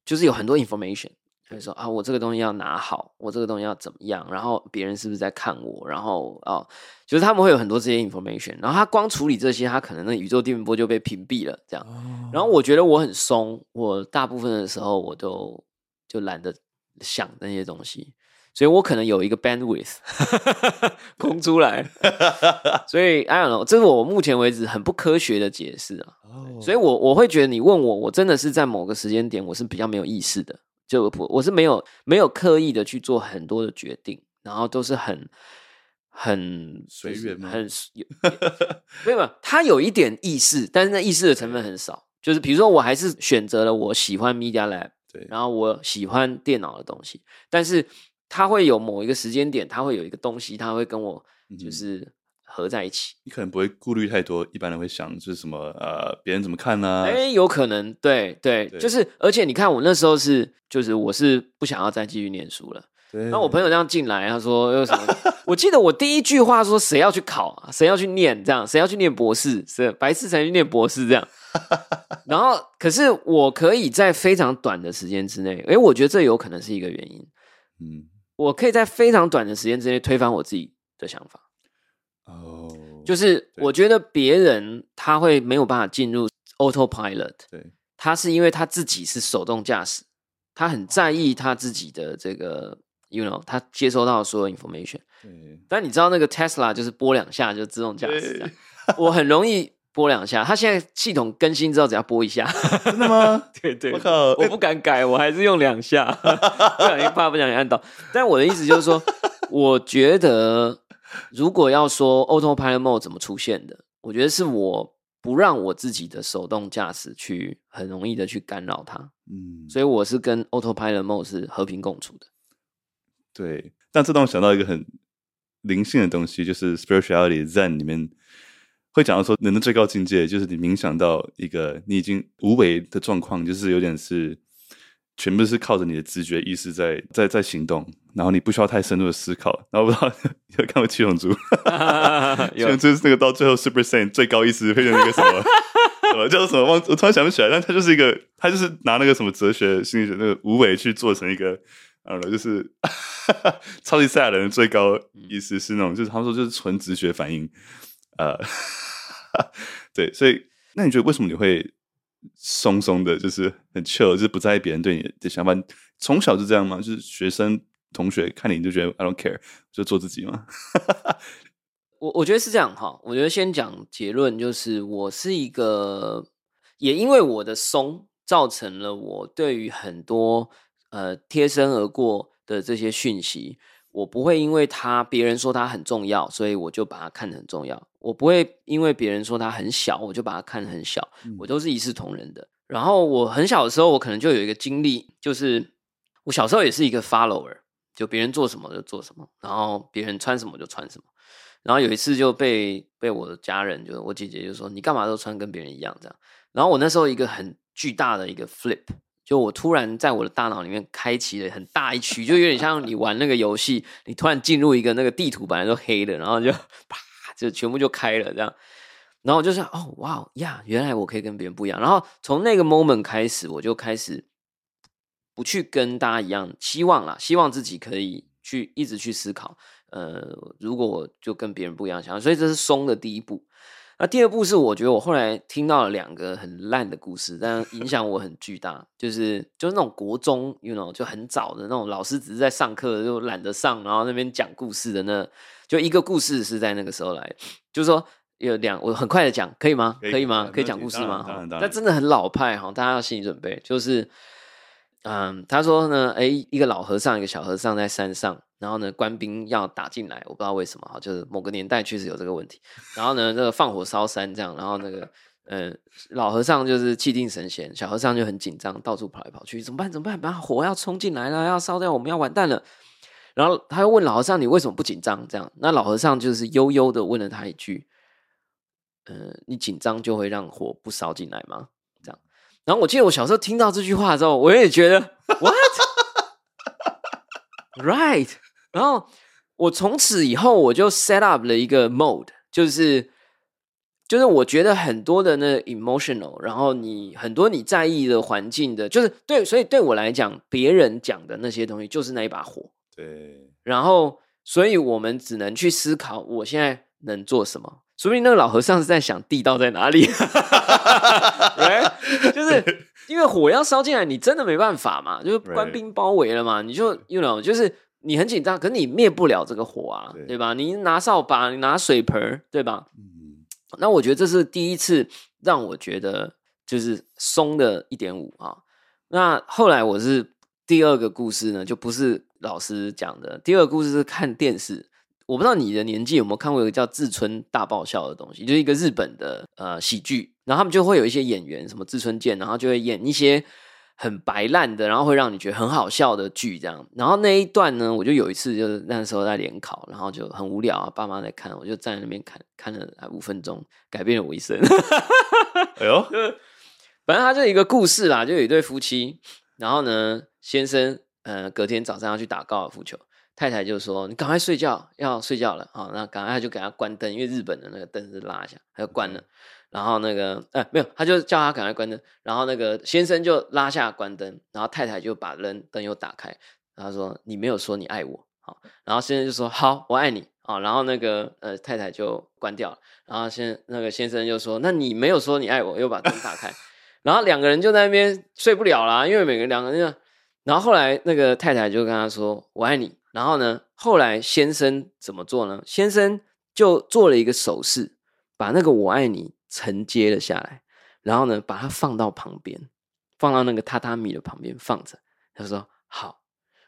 就是有很多 information，就是说啊，我这个东西要拿好，我这个东西要怎么样，然后别人是不是在看我，然后哦，就是他们会有很多这些 information，然后他光处理这些，他可能那宇宙电波就被屏蔽了，这样。Oh. 然后我觉得我很松，我大部分的时候我都就懒得想那些东西，所以我可能有一个 bandwidth 空出来，所以 I don't know，这是我目前为止很不科学的解释啊。Oh. 所以我我会觉得你问我，我真的是在某个时间点，我是比较没有意识的，就我我是没有没有刻意的去做很多的决定，然后都是很很随缘吗？很有没有没有，他有一点意识，但是那意识的成分很少。就是比如说，我还是选择了我喜欢 Media Lab，对，然后我喜欢电脑的东西，但是他会有某一个时间点，他会有一个东西，他会跟我就是合在一起。你可能不会顾虑太多，一般人会想就是什么呃，别人怎么看呢？哎，有可能，对对，对，就是而且你看我那时候是，就是我是不想要再继续念书了。然后我朋友这样进来，他说有什么？我记得我第一句话说，谁要去考啊？谁要去念？这样谁要去念博士？是白痴才去念博士这样。然后可是我可以在非常短的时间之内，哎，我觉得这有可能是一个原因。嗯，我可以在非常短的时间之内推翻我自己的想法。哦，就是我觉得别人他会没有办法进入 autopilot，对，他是因为他自己是手动驾驶，他很在意他自己的这个。You know，他接收到所有 information，但你知道那个 Tesla 就是拨两下就自动驾驶，我很容易拨两下。他现在系统更新之后，只要拨一下，真的吗？对对，我靠，我不敢改，我还是用两下，不小心怕不小心按到。但我的意思就是说，我觉得如果要说 Autopilot Mode 怎么出现的，我觉得是我不让我自己的手动驾驶去很容易的去干扰它，嗯，所以我是跟 Autopilot Mode 是和平共处的。对，但这让我想到一个很灵性的东西，就是 spirituality Zen 里面会讲到说，人的最高境界就是你冥想到一个你已经无为的状况，就是有点是全部是靠着你的直觉意识在在在行动，然后你不需要太深入的思考。然后不知道 有看过七龙珠？七龙珠是那个到最后 Super Saiyan 最高意识变成那个什么 什么叫做什么？忘我突然想不起来，但他就是一个，他就是拿那个什么哲学心理学那个无为去做成一个。啊，就是超级赛亚人的最高意思是那种，就是他们说就是纯直觉反应，呃，对，所以那你觉得为什么你会松松的，就是很 chill，就是不在意别人对你的想法？从小就这样吗？就是学生同学看你就觉得 I don't care，就做自己吗？我我觉得是这样哈，我觉得先讲结论，就是我是一个，也因为我的松，造成了我对于很多。呃，贴身而过的这些讯息，我不会因为他别人说他很重要，所以我就把它看得很重要。我不会因为别人说他很小，我就把他看得很小。我都是一视同仁的。然后我很小的时候，我可能就有一个经历，就是我小时候也是一个 follower，就别人做什么就做什么，然后别人穿什么就穿什么。然后有一次就被被我的家人，就是我姐姐就说：“你干嘛都穿跟别人一样？”这样。然后我那时候一个很巨大的一个 flip。就我突然在我的大脑里面开启了很大一区，就有点像你玩那个游戏，你突然进入一个那个地图本来都黑的，然后就啪 就全部就开了这样，然后我就想哦哇呀，原来我可以跟别人不一样。然后从那个 moment 开始，我就开始不去跟大家一样，希望啦，希望自己可以去一直去思考，呃，如果我就跟别人不一样想，所以这是松的第一步。那第二部是我觉得我后来听到了两个很烂的故事，但影响我很巨大，就是就是那种国中，you know，就很早的那种老师只是在上课就懒得上，然后那边讲故事的那，就一个故事是在那个时候来，就是说有两，我很快的讲，可以吗？可以，吗？可以讲故事吗？那真的很老派哈，大家要心理准备，就是。嗯，他说呢，哎，一个老和尚，一个小和尚在山上，然后呢，官兵要打进来，我不知道为什么哈，就是某个年代确实有这个问题。然后呢，这个放火烧山这样，然后那个，嗯，老和尚就是气定神闲，小和尚就很紧张，到处跑来跑去，怎么办？怎么办？把火要冲进来了，要烧掉，我们要完蛋了。然后他又问老和尚，你为什么不紧张？这样，那老和尚就是悠悠的问了他一句，嗯，你紧张就会让火不烧进来吗？这样然后我记得我小时候听到这句话之后，我也觉得 what，right？然后我从此以后我就 set up 了一个 mode，就是就是我觉得很多的那 emotional，然后你很多你在意的环境的，就是对，所以对我来讲，别人讲的那些东西就是那一把火。对。然后，所以我们只能去思考，我现在能做什么。说不定那个老和尚是在想地道在哪里，right? 就是因为火要烧进来，你真的没办法嘛，就是官兵包围了嘛.你就 you know 就是你很紧张，可是你灭不了这个火啊，对，对吧？你拿扫把，你拿水盆，对吧？嗯，那我觉得这是第一次让我觉得就是松的一点五啊。那后来我是第二个故事呢，就不是老师讲的，第二个故事是看电视。我不知道你的年纪有没有看过一个叫《志村大爆笑》的东西，就是一个日本的呃喜剧，然后他们就会有一些演员，什么志村健，然后就会演一些很白烂的，然后会让你觉得很好笑的剧这样。然后那一段呢，我就有一次就是那时候在联考，然后就很无聊啊，爸妈在看，我就站在那边看，看了五分钟，改变了我一生。哎呦，反正他就一个故事啦，就有一对夫妻，然后呢，先生呃隔天早上要去打高尔夫球。太太就说：“你赶快睡觉，要睡觉了。”啊，那赶快就给他关灯，因为日本的那个灯是拉一下，他就关了。然后那个，哎，没有，他就叫他赶快关灯。然后那个先生就拉下关灯，然后太太就把灯灯又打开。然后说：“你没有说你爱我。”好，然后先生就说：“好，我爱你。”好，然后那个呃太太就关掉了。然后先那个先生就说：“那你没有说你爱我。”又把灯打开。然后两个人就在那边睡不了啦，因为每个两个人就。然后后来那个太太就跟他说：“我爱你。”然后呢，后来先生怎么做呢？先生就做了一个手势，把那个“我爱你”承接了下来，然后呢，把它放到旁边，放到那个榻榻米的旁边放着。他说：“好，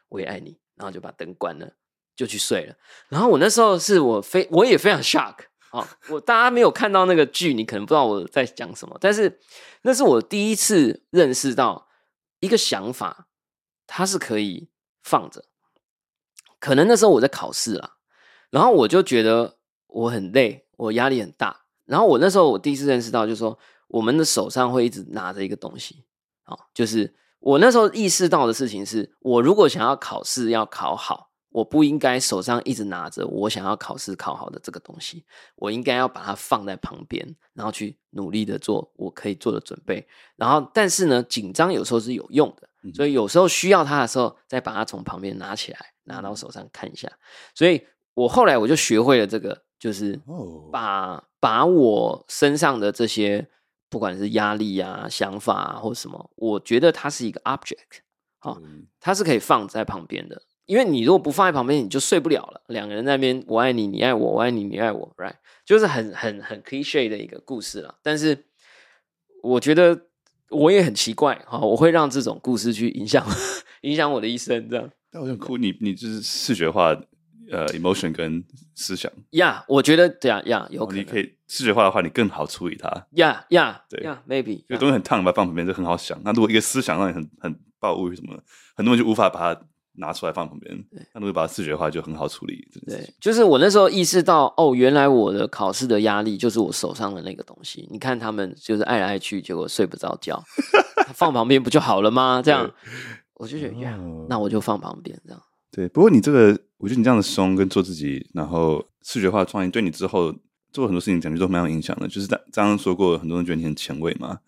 我也爱你。”然后就把灯关了，就去睡了。然后我那时候是我非我也非常 shock 啊！我大家没有看到那个剧，你可能不知道我在讲什么，但是那是我第一次认识到一个想法，它是可以放着。可能那时候我在考试啦，然后我就觉得我很累，我压力很大。然后我那时候我第一次认识到，就是说我们的手上会一直拿着一个东西，哦，就是我那时候意识到的事情是，我如果想要考试要考好，我不应该手上一直拿着我想要考试考好的这个东西，我应该要把它放在旁边，然后去努力的做我可以做的准备。然后，但是呢，紧张有时候是有用的，所以有时候需要它的时候，再把它从旁边拿起来。拿到手上看一下，所以我后来我就学会了这个，就是把把我身上的这些，不管是压力啊、想法啊或什么，我觉得它是一个 object，好，它是可以放在旁边的。因为你如果不放在旁边，你就睡不了了。两个人在那边，我爱你，你爱我，我爱你，你爱我，right？就是很很很 cliche 的一个故事了。但是我觉得我也很奇怪，哈，我会让这种故事去影响 影响我的一生，这样。但我想哭，你你就是视觉化，呃，emotion 跟思想。呀，yeah, 我觉得对啊，呀，有可能。你可以视觉化的话，你更好处理它。呀呀，对呀，maybe。有东西很烫，把它放旁边就很好想。那如果一个思想让你很很暴怒什么，很多人就无法把它拿出来放旁边。对，那如果把它视觉化，就很好处理。对，就是我那时候意识到，哦，原来我的考试的压力就是我手上的那个东西。你看他们就是爱来爱去，结果睡不着觉，放旁边不就好了吗？这样。我就觉得呀，oh. 那我就放旁边这样。对，不过你这个，我觉得你这样的松跟做自己，然后视觉化创意，对你之后做很多事情，感觉都蛮有影响的。就是刚刚说过，很多人觉得你很前卫嘛。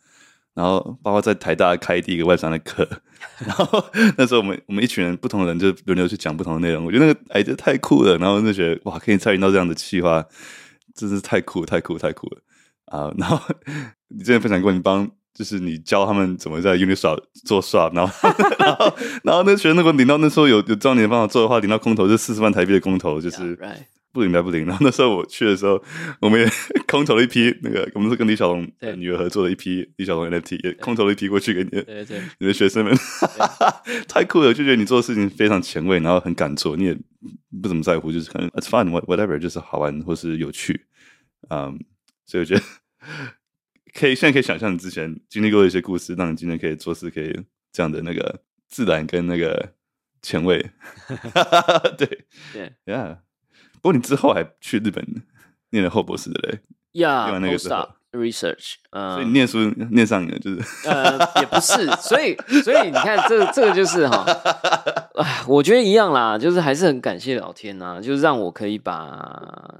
然后包括在台大开第一个外商的课，然后那时候我们我们一群人不同的人就轮流去讲不同的内容。我觉得那个哎，这太酷了。然后就觉得哇，可以参与到这样的企划，真是太酷太酷太酷了啊然后 你之前分享过，你帮。就是你教他们怎么在 Uniswap 做 swap，然后 然后然后那学生如果领到那时候有有教你的方法做的话，领到空投就四十万台币的空投，就是不领白不领。然后那时候我去的时候，我们也 空投了一批那个，我们是跟李小龙女儿合作的一批李小龙 NFT，也空投了一批过去给你的对对 你的学生们，太酷了，就觉得你做的事情非常前卫，然后很敢做，你也不怎么在乎，就是可能 it's fun whatever，就是好玩或是有趣，嗯，所以我觉得。可以，现在可以想象你之前经历过的一些故事，让你今天可以做事可以这样的那个自然跟那个前卫。对对，Yeah。不过你之后还去日本念了后博士的嘞，Yeah，那个时候 research，嗯，所以你念书念上瘾了，就是呃，也不是，所以所以你看，这这个就是哈，啊，我觉得一样啦，就是还是很感谢老天呐，就是让我可以把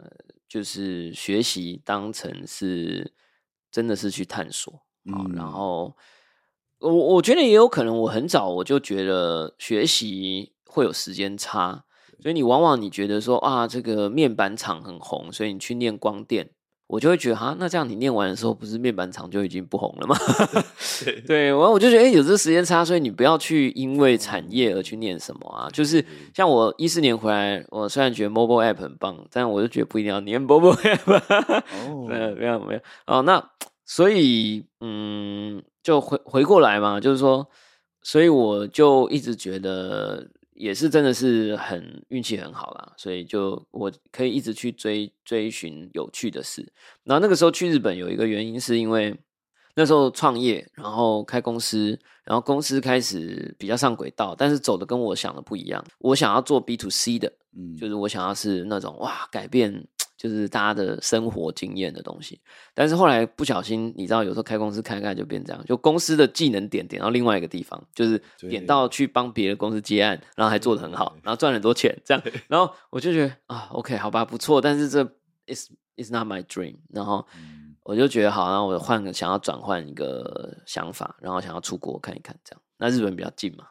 就是学习当成是。真的是去探索啊，嗯、然后我我觉得也有可能，我很早我就觉得学习会有时间差，所以你往往你觉得说啊，这个面板厂很红，所以你去念光电，我就会觉得哈，那这样你念完的时候，不是面板厂就已经不红了吗？对，对，然后我就觉得，哎，有这个时间差，所以你不要去因为产业而去念什么啊。就是像我一四年回来，我虽然觉得 mobile app 很棒，但我就觉得不一定要念 mobile app。哦，没有没有没有哦，那所以嗯，就回回过来嘛，就是说，所以我就一直觉得。也是真的是很运气很好啦，所以就我可以一直去追追寻有趣的事。然后那个时候去日本有一个原因，是因为那时候创业，然后开公司，然后公司开始比较上轨道，但是走的跟我想的不一样。我想要做 B to C 的，嗯，就是我想要是那种哇改变。就是大家的生活经验的东西，但是后来不小心，你知道，有时候开公司开开就变这样，就公司的技能点点到另外一个地方，就是点到去帮别的公司接案，然后还做得很好，然后赚很多钱，这样，然后我就觉得啊，OK，好吧，不错，但是这 is is not my dream，然后我就觉得好，然后我换个想要转换一个想法，然后想要出国看一看，这样。那日本比较近嘛，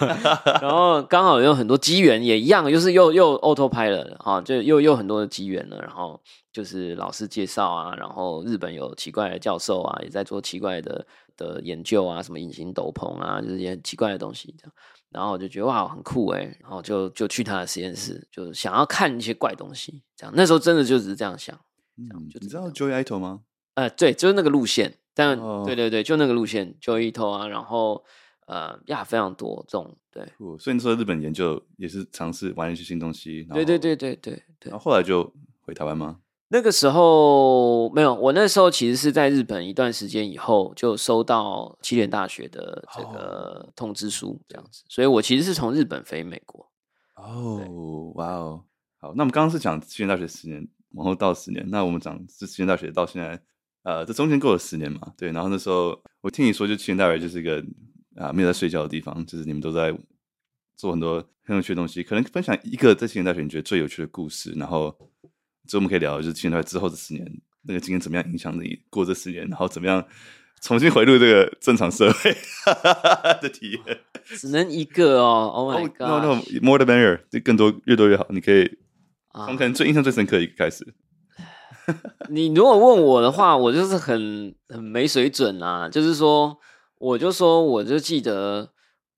然后刚好有很多机缘，也一样，就是又又 autopilot 啊，就又又很多的机缘了。然后就是老师介绍啊，然后日本有奇怪的教授啊，也在做奇怪的的研究啊，什么隐形斗篷啊，就是一些奇怪的东西这样。然后我就觉得哇，很酷哎，然后就就去他的实验室，就想要看一些怪东西。这样那时候真的就只是这样想。你知道 Joy Ito 吗？呃，对，就是那个路线。但、oh. 对对对，就那个路线，Joy Ito 啊，然后。呃呀，非常多这种对，所以你说日本研究也是尝试玩一些新东西，对对对对对对。然后后来就回台湾吗？那个时候没有，我那时候其实是在日本一段时间以后，就收到七点大学的这个通知书这样子，哦、所以我其实是从日本飞美国。哦，哇哦，好，那我们刚刚是讲七点大学十年，往后到十年，那我们讲这七点大学到现在，呃，这中间过了十年嘛？对，然后那时候我听你说，就七点大学就是一个。啊，没有在睡觉的地方，就是你们都在做很多很有趣的东西。可能分享一个在青年大学你觉得最有趣的故事，然后之后我们可以聊，就是青年大学之后这十年那个经验怎么样影响你过这十年，然后怎么样重新回入这个正常社会 的体验。只能一个哦，Oh my God！No No，More the better，就更多越多越好。你可以从可能最印象最深刻的一个开始。你如果问我的话，我就是很很没水准啊，就是说。我就说，我就记得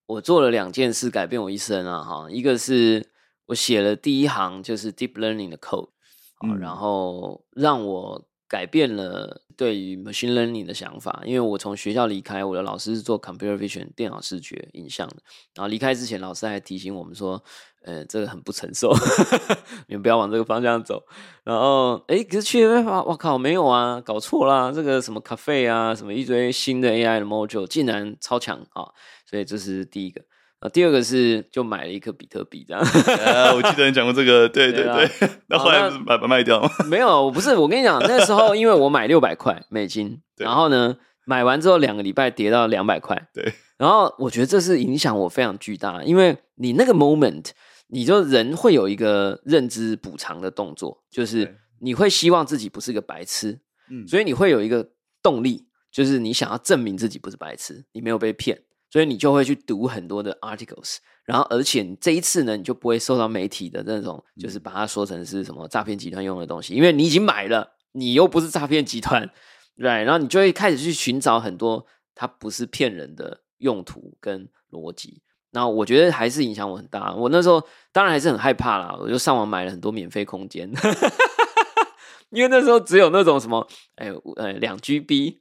我做了两件事改变我一生啊，哈，一个是我写了第一行就是 deep learning 的 code，嗯，然后让我改变了对于 machine learning 的想法，因为我从学校离开，我的老师是做 computer vision 电脑视觉影像的，然后离开之前，老师还提醒我们说。呃，这个很不成熟，你们不要往这个方向走。然后，哎，可是去那边，我靠，没有啊，搞错啦！这个什么 cafe 啊，什么一堆新的 AI 的 module，竟然超强啊！所以这是第一个。啊，第二个是就买了一颗比特币，这样。啊，我记得你讲过这个，对对对。那后来把它卖掉吗？没有，我不是，我跟你讲，那时候因为我买六百块美金，然后呢，买完之后两个礼拜跌到两百块，对。然后我觉得这是影响我非常巨大，因为你那个 moment。你就人会有一个认知补偿的动作，就是你会希望自己不是个白痴，嗯，所以你会有一个动力，就是你想要证明自己不是白痴，你没有被骗，所以你就会去读很多的 articles，然后而且这一次呢，你就不会受到媒体的那种，就是把它说成是什么诈骗集团用的东西，因为你已经买了，你又不是诈骗集团，对，然后你就会开始去寻找很多它不是骗人的用途跟逻辑。那我觉得还是影响我很大。我那时候当然还是很害怕啦，我就上网买了很多免费空间，因为那时候只有那种什么，哎，呃，两 GB，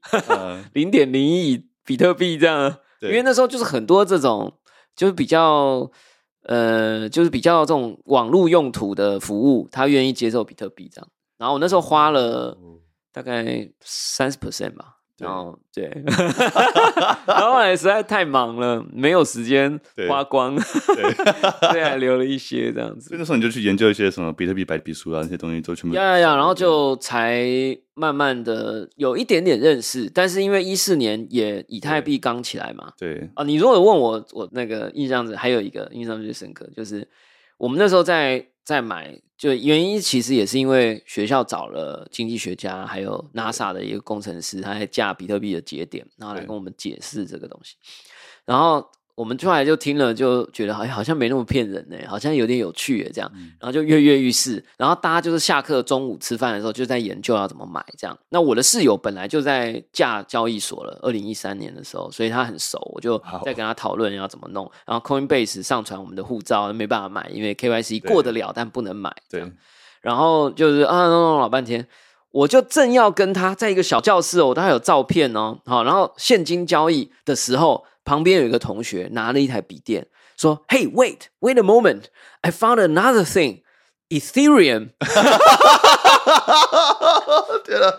零点零一比特币这样。因为那时候就是很多这种，就是比较，呃，就是比较这种网络用途的服务，他愿意接受比特币这样。然后我那时候花了大概三十 percent 吧。然后对，然后后来实在太忙了，没有时间花光，对，对，还留了一些这样子。那个时候你就去研究一些什么比特币、白皮书啊那些东西，都全部。呀呀呀！然后就才慢慢的有一点点认识，但是因为一四年也以太币刚起来嘛，对啊。你如果问我，我那个印象子还有一个印象最深刻，就是我们那时候在。再买，就原因其实也是因为学校找了经济学家，还有 NASA 的一个工程师，他还架比特币的节点，然后来跟我们解释这个东西。然后我们后来就听了，就觉得好像好像没那么骗人呢，好像有点有趣诶，这样，然后就跃跃欲试。然后大家就是下课中午吃饭的时候，就在研究要怎么买这样。那我的室友本来就在价交易所了，二零一三年的时候，所以他很熟，我就在跟他讨论要怎么弄。然后 Coinbase 上传我们的护照，没办法买，因为 KYC 过得了，但不能买。对。然后就是啊，弄弄老半天，我就正要跟他在一个小教室哦，他还有照片哦，好，然后现金交易的时候。旁边有一个同学拿了一台笔电，说：“Hey, wait, wait a moment, I found another thing, Ethereum。”天啊！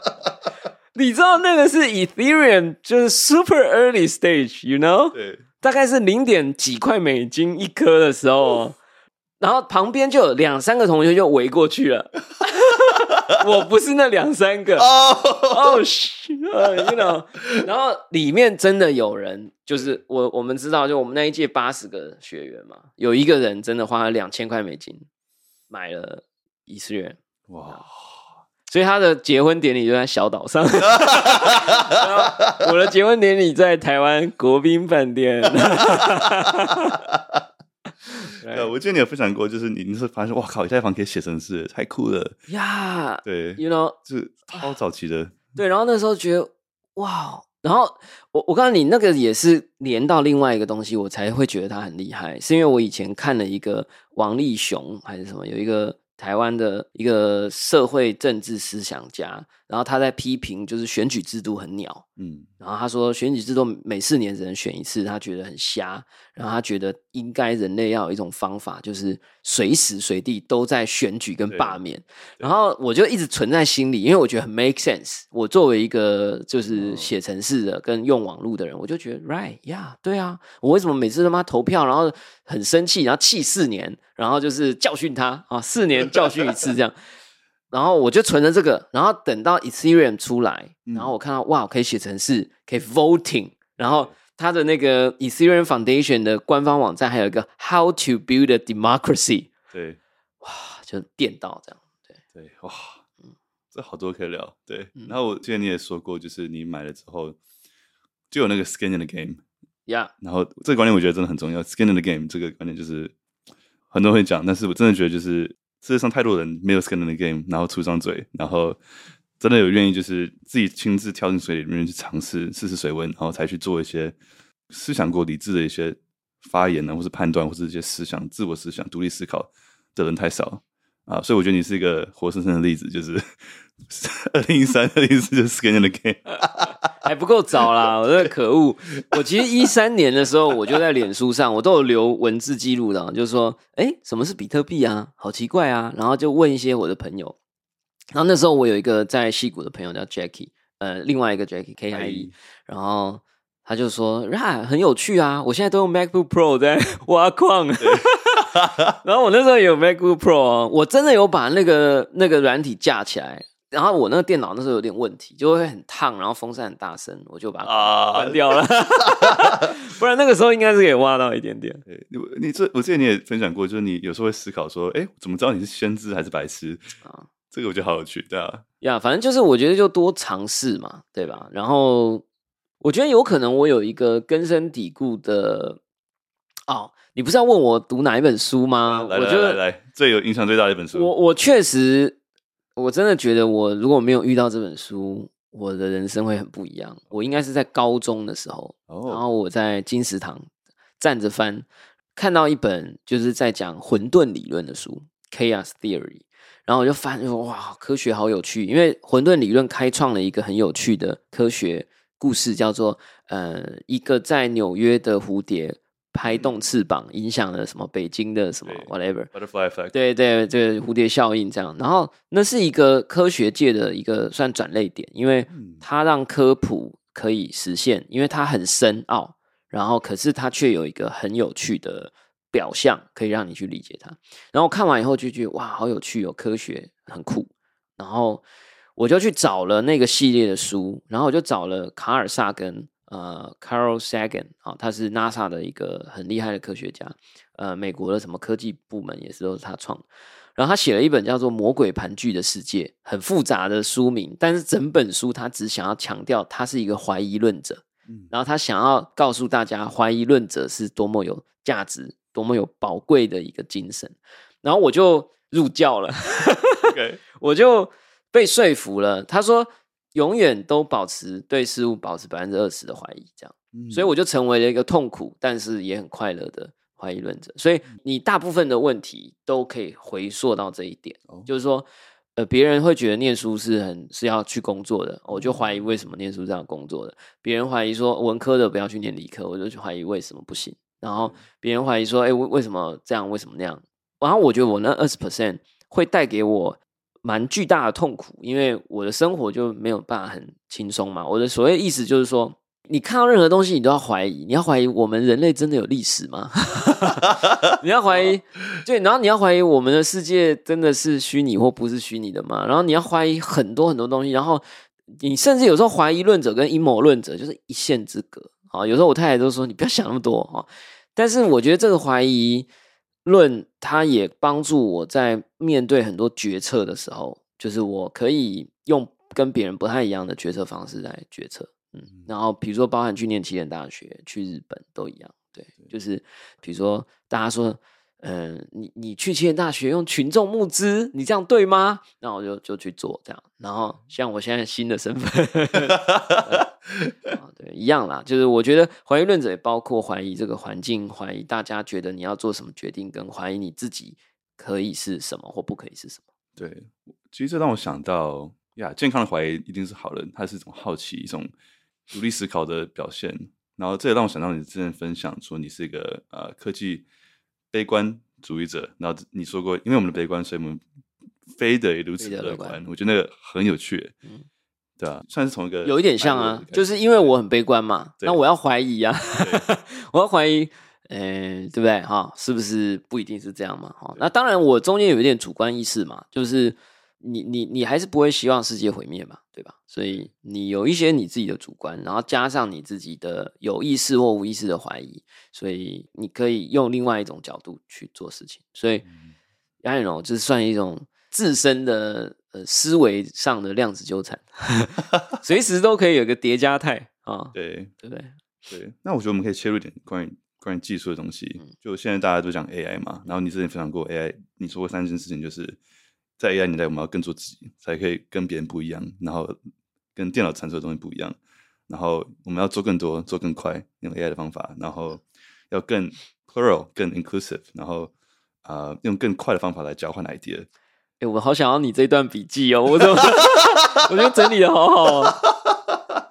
你知道那个是 Ethereum，就是 super early stage，you know？对，大概是零点几块美金一颗的时候，然后旁边就有两三个同学就围过去了。我不是那两三个。哦。哦，是，you know，然后里面真的有人，就是我我们知道，就我们那一届八十个学员嘛，有一个人真的花了两千块美金买了以色列哇，所以他的结婚典礼就在小岛上，我的结婚典礼在台湾国宾饭店。对，我记得你有分享过，就是你你是发现哇靠，一套房可以写程式，太酷了呀！对，you know，就是超早期的。对，然后那时候觉得哇，然后我我告诉你，那个也是连到另外一个东西，我才会觉得他很厉害，是因为我以前看了一个王力雄还是什么，有一个。台湾的一个社会政治思想家，然后他在批评就是选举制度很鸟，嗯，然后他说选举制度每四年只能选一次，他觉得很瞎，然后他觉得应该人类要有一种方法，就是随时随地都在选举跟罢免，然后我就一直存在心里，因为我觉得很 make sense。我作为一个就是写程式的跟用网络的人，我就觉得 right 呀、yeah，对啊，我为什么每次他妈投票，然后很生气，然后气四年，然后就是教训他啊，四年教训一次这样，然后我就存着这个，然后等到 Ethereum 出来，然后我看到哇，可以写程式，可以 voting，然后他的那个 Ethereum Foundation 的官方网站还有一个 How to Build a Democracy，对，哇，就电到这样，对。对，哇，嗯，这好多可以聊，对，然后我记得你也说过，就是你买了之后就有那个 Skin in the Game。呀，Yeah. 然后这个观念我觉得真的很重要，skin in the game 这个观念就是很多人会讲，但是我真的觉得就是世界上太多人没有 skin in the game，然后出张嘴，然后真的有愿意就是自己亲自跳进水里面去尝试试试水温，然后才去做一些思想过理智的一些发言呢，或是判断，或是一些思想、自我思想、独立思考的人太少啊，所以我觉得你是一个活生生的例子，就是 二零一三、二零一四就是 skin in the game。还不够早啦！我这个可恶，我其实一三年的时候，我就在脸书上，我都有留文字记录的，就是说，哎，什么是比特币啊？好奇怪啊！然后就问一些我的朋友，然后那时候我有一个在矽谷的朋友叫 Jackie，呃，另外一个 Jackie K I E，然后他就说，啊，很有趣啊！我现在都用 MacBook Pro 在挖矿，然后我那时候也有 MacBook Pro 哦，我真的有把那个那个软体架起来。然后我那个电脑那时候有点问题，就会很烫，然后风扇很大声，我就把它关掉了。不然那个时候应该是可以挖到一点点。你你这我记得你也分享过，就是你有时候会思考说，哎，怎么知道你是先知还是白痴啊？这个我觉得好有趣，对啊。呀，反正就是我觉得就多尝试嘛，对吧？然后我觉得有可能我有一个根深蒂固的哦，你不是要问我读哪一本书吗？来来来来，最有印象最大的一本书。我我确实。我真的觉得，我如果没有遇到这本书，我的人生会很不一样。我应该是在高中的时候，oh. 然后我在金石堂站着翻，看到一本就是在讲混沌理论的书，Chaos Theory，然后我就翻，哇，科学好有趣，因为混沌理论开创了一个很有趣的科学故事，叫做呃，一个在纽约的蝴蝶。拍动翅膀影响了什么？北京的什么？whatever butterfly effect。对对，这个蝴蝶效应这样。然后那是一个科学界的一个算转捩点，因为它让科普可以实现，因为它很深奥，然后可是它却有一个很有趣的表象，可以让你去理解它。然后看完以后就觉得哇，好有趣哦，科学很酷。然后我就去找了那个系列的书，然后我就找了卡尔萨根。呃，Carl Sagan 啊，他是 NASA 的一个很厉害的科学家，呃，美国的什么科技部门也是都是他创。然后他写了一本叫做《魔鬼盘踞的世界》，很复杂的书名，但是整本书他只想要强调他是一个怀疑论者，嗯，然后他想要告诉大家，怀疑论者是多么有价值、多么有宝贵的一个精神。然后我就入教了 我就被说服了。他说，永远都保持对事物保持百分之二十的怀疑，这样，嗯，所以我就成为了一个痛苦但是也很快乐的怀疑论者。所以你大部分的问题都可以回溯到这一点，哦，就是说。呃，别人会觉得念书是很是要去工作的，我就怀疑为什么念书是要工作的。别人怀疑说文科的不要去念理科，我就去怀疑为什么不行。然后别人怀疑说，哎，为为什么这样？为什么那样？然后我觉得我那二十 percent 会带给我蛮巨大的痛苦，因为我的生活就没有办法很轻松嘛。我的所谓意思就是说。你看到任何东西，你都要怀疑。你要怀疑我们人类真的有历史吗？你要怀疑，对，然后你要怀疑我们的世界真的是虚拟或不是虚拟的吗？然后你要怀疑很多很多东西。然后你甚至有时候怀疑论者跟阴谋论者就是一线之隔啊。有时候我太太都说你不要想那么多啊。但是我觉得这个怀疑论，它也帮助我在面对很多决策的时候，就是我可以用跟别人不太一样的决策方式来决策。嗯，然后比如说，包含去念起点大学、去日本都一样，对，就是比如说大家说，嗯、呃，你你去起点大学用群众募资，你这样对吗？那我就就去做这样。然后像我现在新的身份，对，一样啦。就是我觉得怀疑论者也包括怀疑这个环境，怀疑大家觉得你要做什么决定，跟怀疑你自己可以是什么或不可以是什么。对，其实这让我想到呀，健康的怀疑一定是好人，它是一种好奇，一种。独立思考的表现，然后这也让我想到你之前分享说你是一个呃科技悲观主义者，然后你说过，因为我们的悲观，所以我们非得如此乐观。我觉得那个很有趣，嗯，对啊，算是从一个有一点像啊，就是因为我很悲观嘛，那我要怀疑啊，我要怀疑，嗯、呃，对不对？哈、哦，是不是不一定是这样嘛？哈、哦，那当然我中间有一点主观意识嘛，就是。你你你还是不会希望世界毁灭嘛，对吧？所以你有一些你自己的主观，然后加上你自己的有意识或无意识的怀疑，所以你可以用另外一种角度去做事情。所以，杨永就是算一种自身的呃思维上的量子纠缠，随时都可以有个叠加态啊。对对不对？对。那我觉得我们可以切入一点关于关于技术的东西。就现在大家都讲 AI 嘛，然后你之前分享过 AI，你说过三件事情，就是。在 AI 年代，我们要更做自己，才可以跟别人不一样，然后跟电脑产出的东西不一样。然后我们要做更多，做更快，用 AI 的方法，然后要更 plural、更 inclusive，然后啊、呃，用更快的方法来交换 idea。哎、欸，我好想要你这段笔记哦，我怎么 我觉得整理的好好啊。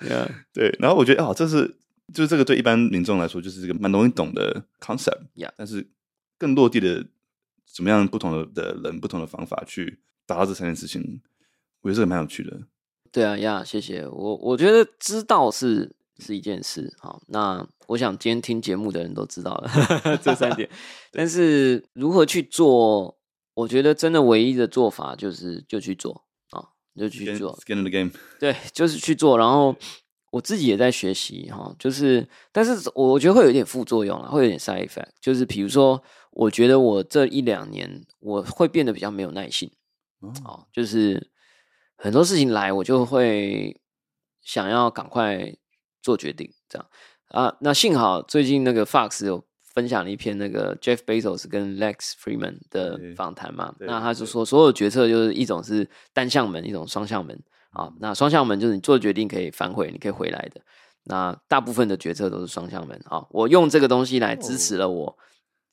Yeah. 对，然后我觉得啊、哦，这是就是这个对一般民众来说，就是这个蛮容易懂的 concept。Yeah. 但是更落地的。怎么样不同的的人，不同的方法去达到这三件事情，我觉得这个蛮有趣的。对啊，呀，谢谢我。我觉得知道是是一件事，好，那我想今天听节目的人都知道了 这三点。但是如何去做，我觉得真的唯一的做法就是就去做啊，就去做。Skin in the game。对，就是去做。然后我自己也在学习哈，就是，但是我觉得会有一点副作用啊，会有点 side effect，就是比如说。我觉得我这一两年我会变得比较没有耐性，哦，就是很多事情来我就会想要赶快做决定，这样啊。那幸好最近那个 Fox 有分享了一篇那个 Jeff Bezos 跟 Lex Freeman 的访谈嘛，那他就说所有决策就是一种是单向门，一种双向门啊。那双向门就是你做决定可以反悔，你可以回来的。那大部分的决策都是双向门啊。我用这个东西来支持了我。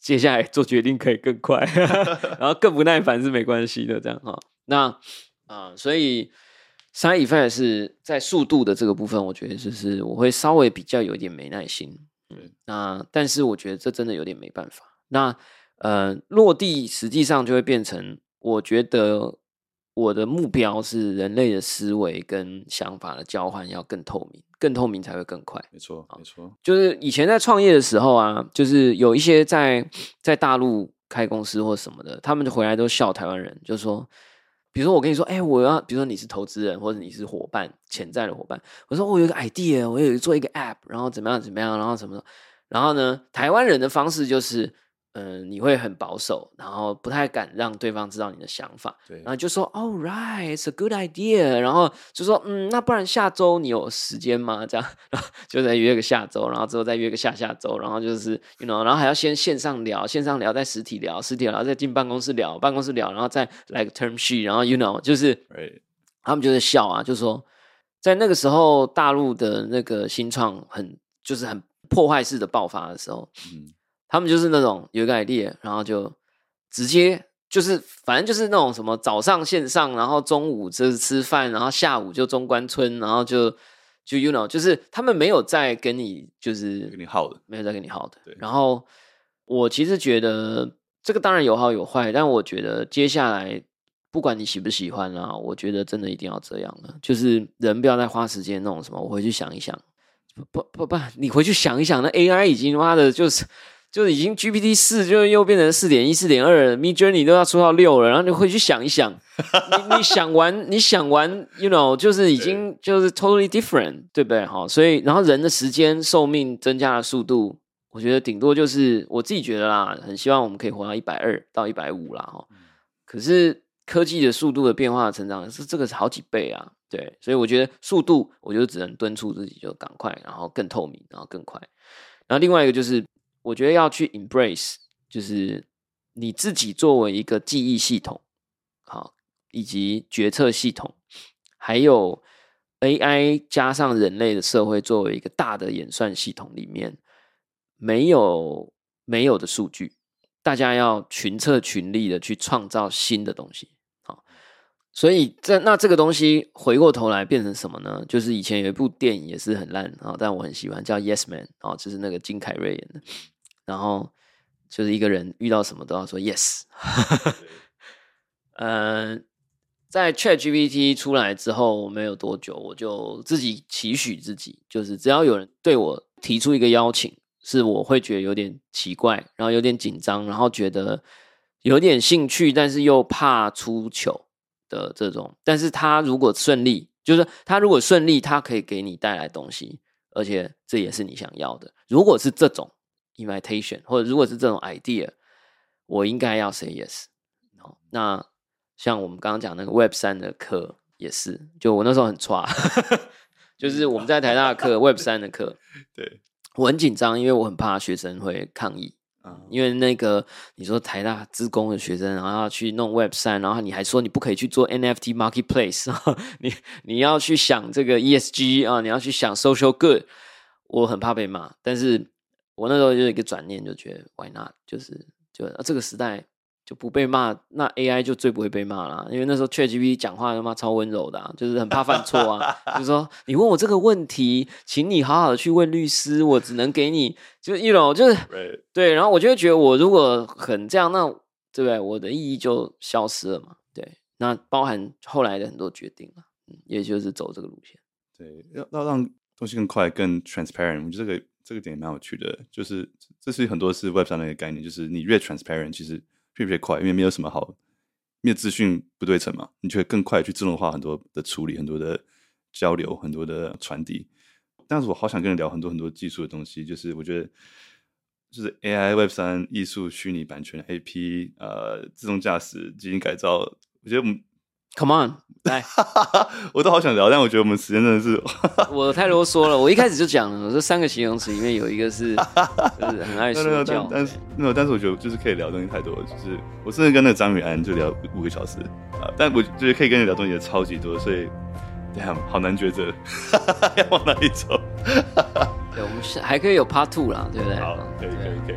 接下来做决定可以更快，然后更不耐烦是没关系的，这样哈。那啊、呃，所以 side effect 是在速度的这个部分，我觉得就是我会稍微比较有点没耐心。嗯，那但是我觉得这真的有点没办法。那呃，落地实际上就会变成，我觉得我的目标是人类的思维跟想法的交换要更透明。更透明才会更快，没错，没错。就是以前在创业的时候啊，就是有一些在在大陆开公司或什么的，他们就回来都笑台湾人，就说，比如说我跟你说，哎、欸，我要，比如说你是投资人或者你是伙伴，潜在的伙伴，我说我有一个 idea，我有做一个 app，然后怎么样怎么样，然后什么，然后呢，台湾人的方式就是嗯、呃，你会很保守，然后不太敢让对方知道你的想法，对，然后就说，All right, it's a good idea，然后就说，嗯，那不然下周你有时间吗？这样，然后 就再约个下周，然后之后再约个下下周，然后就是，you know，然后还要先线上聊，线上聊再实体聊，实体聊再进办公室聊，办公室聊，然后再来个 term sheet，然后 you know，就是.他们就在笑啊，就说，在那个时候大陆的那个新创很就是很破坏式的爆发的时候，嗯。他们就是那种有一个 idea，然后就直接就是反正就是那种什么早上线上，然后中午就是吃饭，然后下午就中关村，然后就就 you know，就是他们没有在跟你就是跟你耗的，没有在跟你耗的。对。然后我其实觉得这个当然有好有坏，但我觉得接下来不管你喜不喜欢啊，我觉得真的一定要这样了，就是人不要再花时间弄什么，我回去想一想，不不不，你回去想一想，那 AI 已经妈的就是。就是已经 GPT 四，就又变成四点一、四点二，Midjourney 都要出到六了，然后你回去想一想，你你想完，你想完，you know，就是已经就是 totally different，对不对？哈，所以然后人的时间寿命增加的速度，我觉得顶多就是我自己觉得啦，很希望我们可以活到一百二到一百五啦，哈。可是科技的速度的变化的成长是这个是好几倍啊，对，所以我觉得速度，我就只能敦促自己就赶快，然后更透明，然后更快。然后另外一个就是。我觉得要去 embrace，就是你自己作为一个记忆系统，好，以及决策系统，还有 AI 加上人类的社会作为一个大的演算系统里面，没有没有的数据，大家要群策群力的去创造新的东西，所以这那这个东西回过头来变成什么呢？就是以前有一部电影也是很烂啊，但我很喜欢，叫 Yes Man 啊，就是那个金凯瑞演的。然后就是一个人遇到什么都要说 yes。嗯、呃，在 ChatGPT 出来之后没有多久，我就自己期许自己，就是只要有人对我提出一个邀请，是我会觉得有点奇怪，然后有点紧张，然后觉得有点兴趣，但是又怕出糗的这种。但是他如果顺利，就是他如果顺利，他可以给你带来东西，而且这也是你想要的。如果是这种。Invitation 或者如果是这种 idea，我应该要 say yes。那像我们刚刚讲那个 Web 三的课也是，就我那时候很差，就是我们在台大的课 Web 三的课，对，我很紧张，因为我很怕学生会抗议，因为那个你说台大资工的学生，然后要去弄 Web 三，然后你还说你不可以去做 NFT marketplace，你你要去想这个 ESG 啊，你要去想 social good，我很怕被骂，但是。我那时候就一个转念，就觉得 Why not？就是就、啊、这个时代就不被骂，那 AI 就最不会被骂了。因为那时候 ChatGPT 讲话他妈超温柔的、啊，就是很怕犯错啊。就是说你问我这个问题，请你好好的去问律师，我只能给你就是一种就是对。然后我就会觉得，我如果很这样，那对不对？我的意义就消失了嘛。对，那包含后来的很多决定了，嗯，也就是走这个路线。对，要要让东西更快、更 transparent，我觉得这个。这个点蛮有趣的，就是这是很多是 Web 上的一个概念，就是你越 transparent，其实越越快，因为没有什么好，没有资讯不对称嘛，你就会更快去自动化很多的处理，很多的交流，很多的传递。但是我好想跟你聊很多很多技术的东西，就是我觉得就是 AI、Web 三、艺术、虚拟版权、AP、呃，自动驾驶、基因改造，我觉得我们。Come on，来，我都好想聊，但我觉得我们时间真的是 我太啰嗦了。我一开始就讲了，我说三个形容词里面有一个是，就是很爱说教。但是，没有，但是我觉得就是可以聊的东西太多了。就是我甚至跟那个张宇安就聊五个小时啊，但我觉得可以跟你聊东西也超级多，所以，damn，好难抉择，要往哪里走？对，我们是还可以有 Part Two 啦，对不对？好，可以，可以，可以。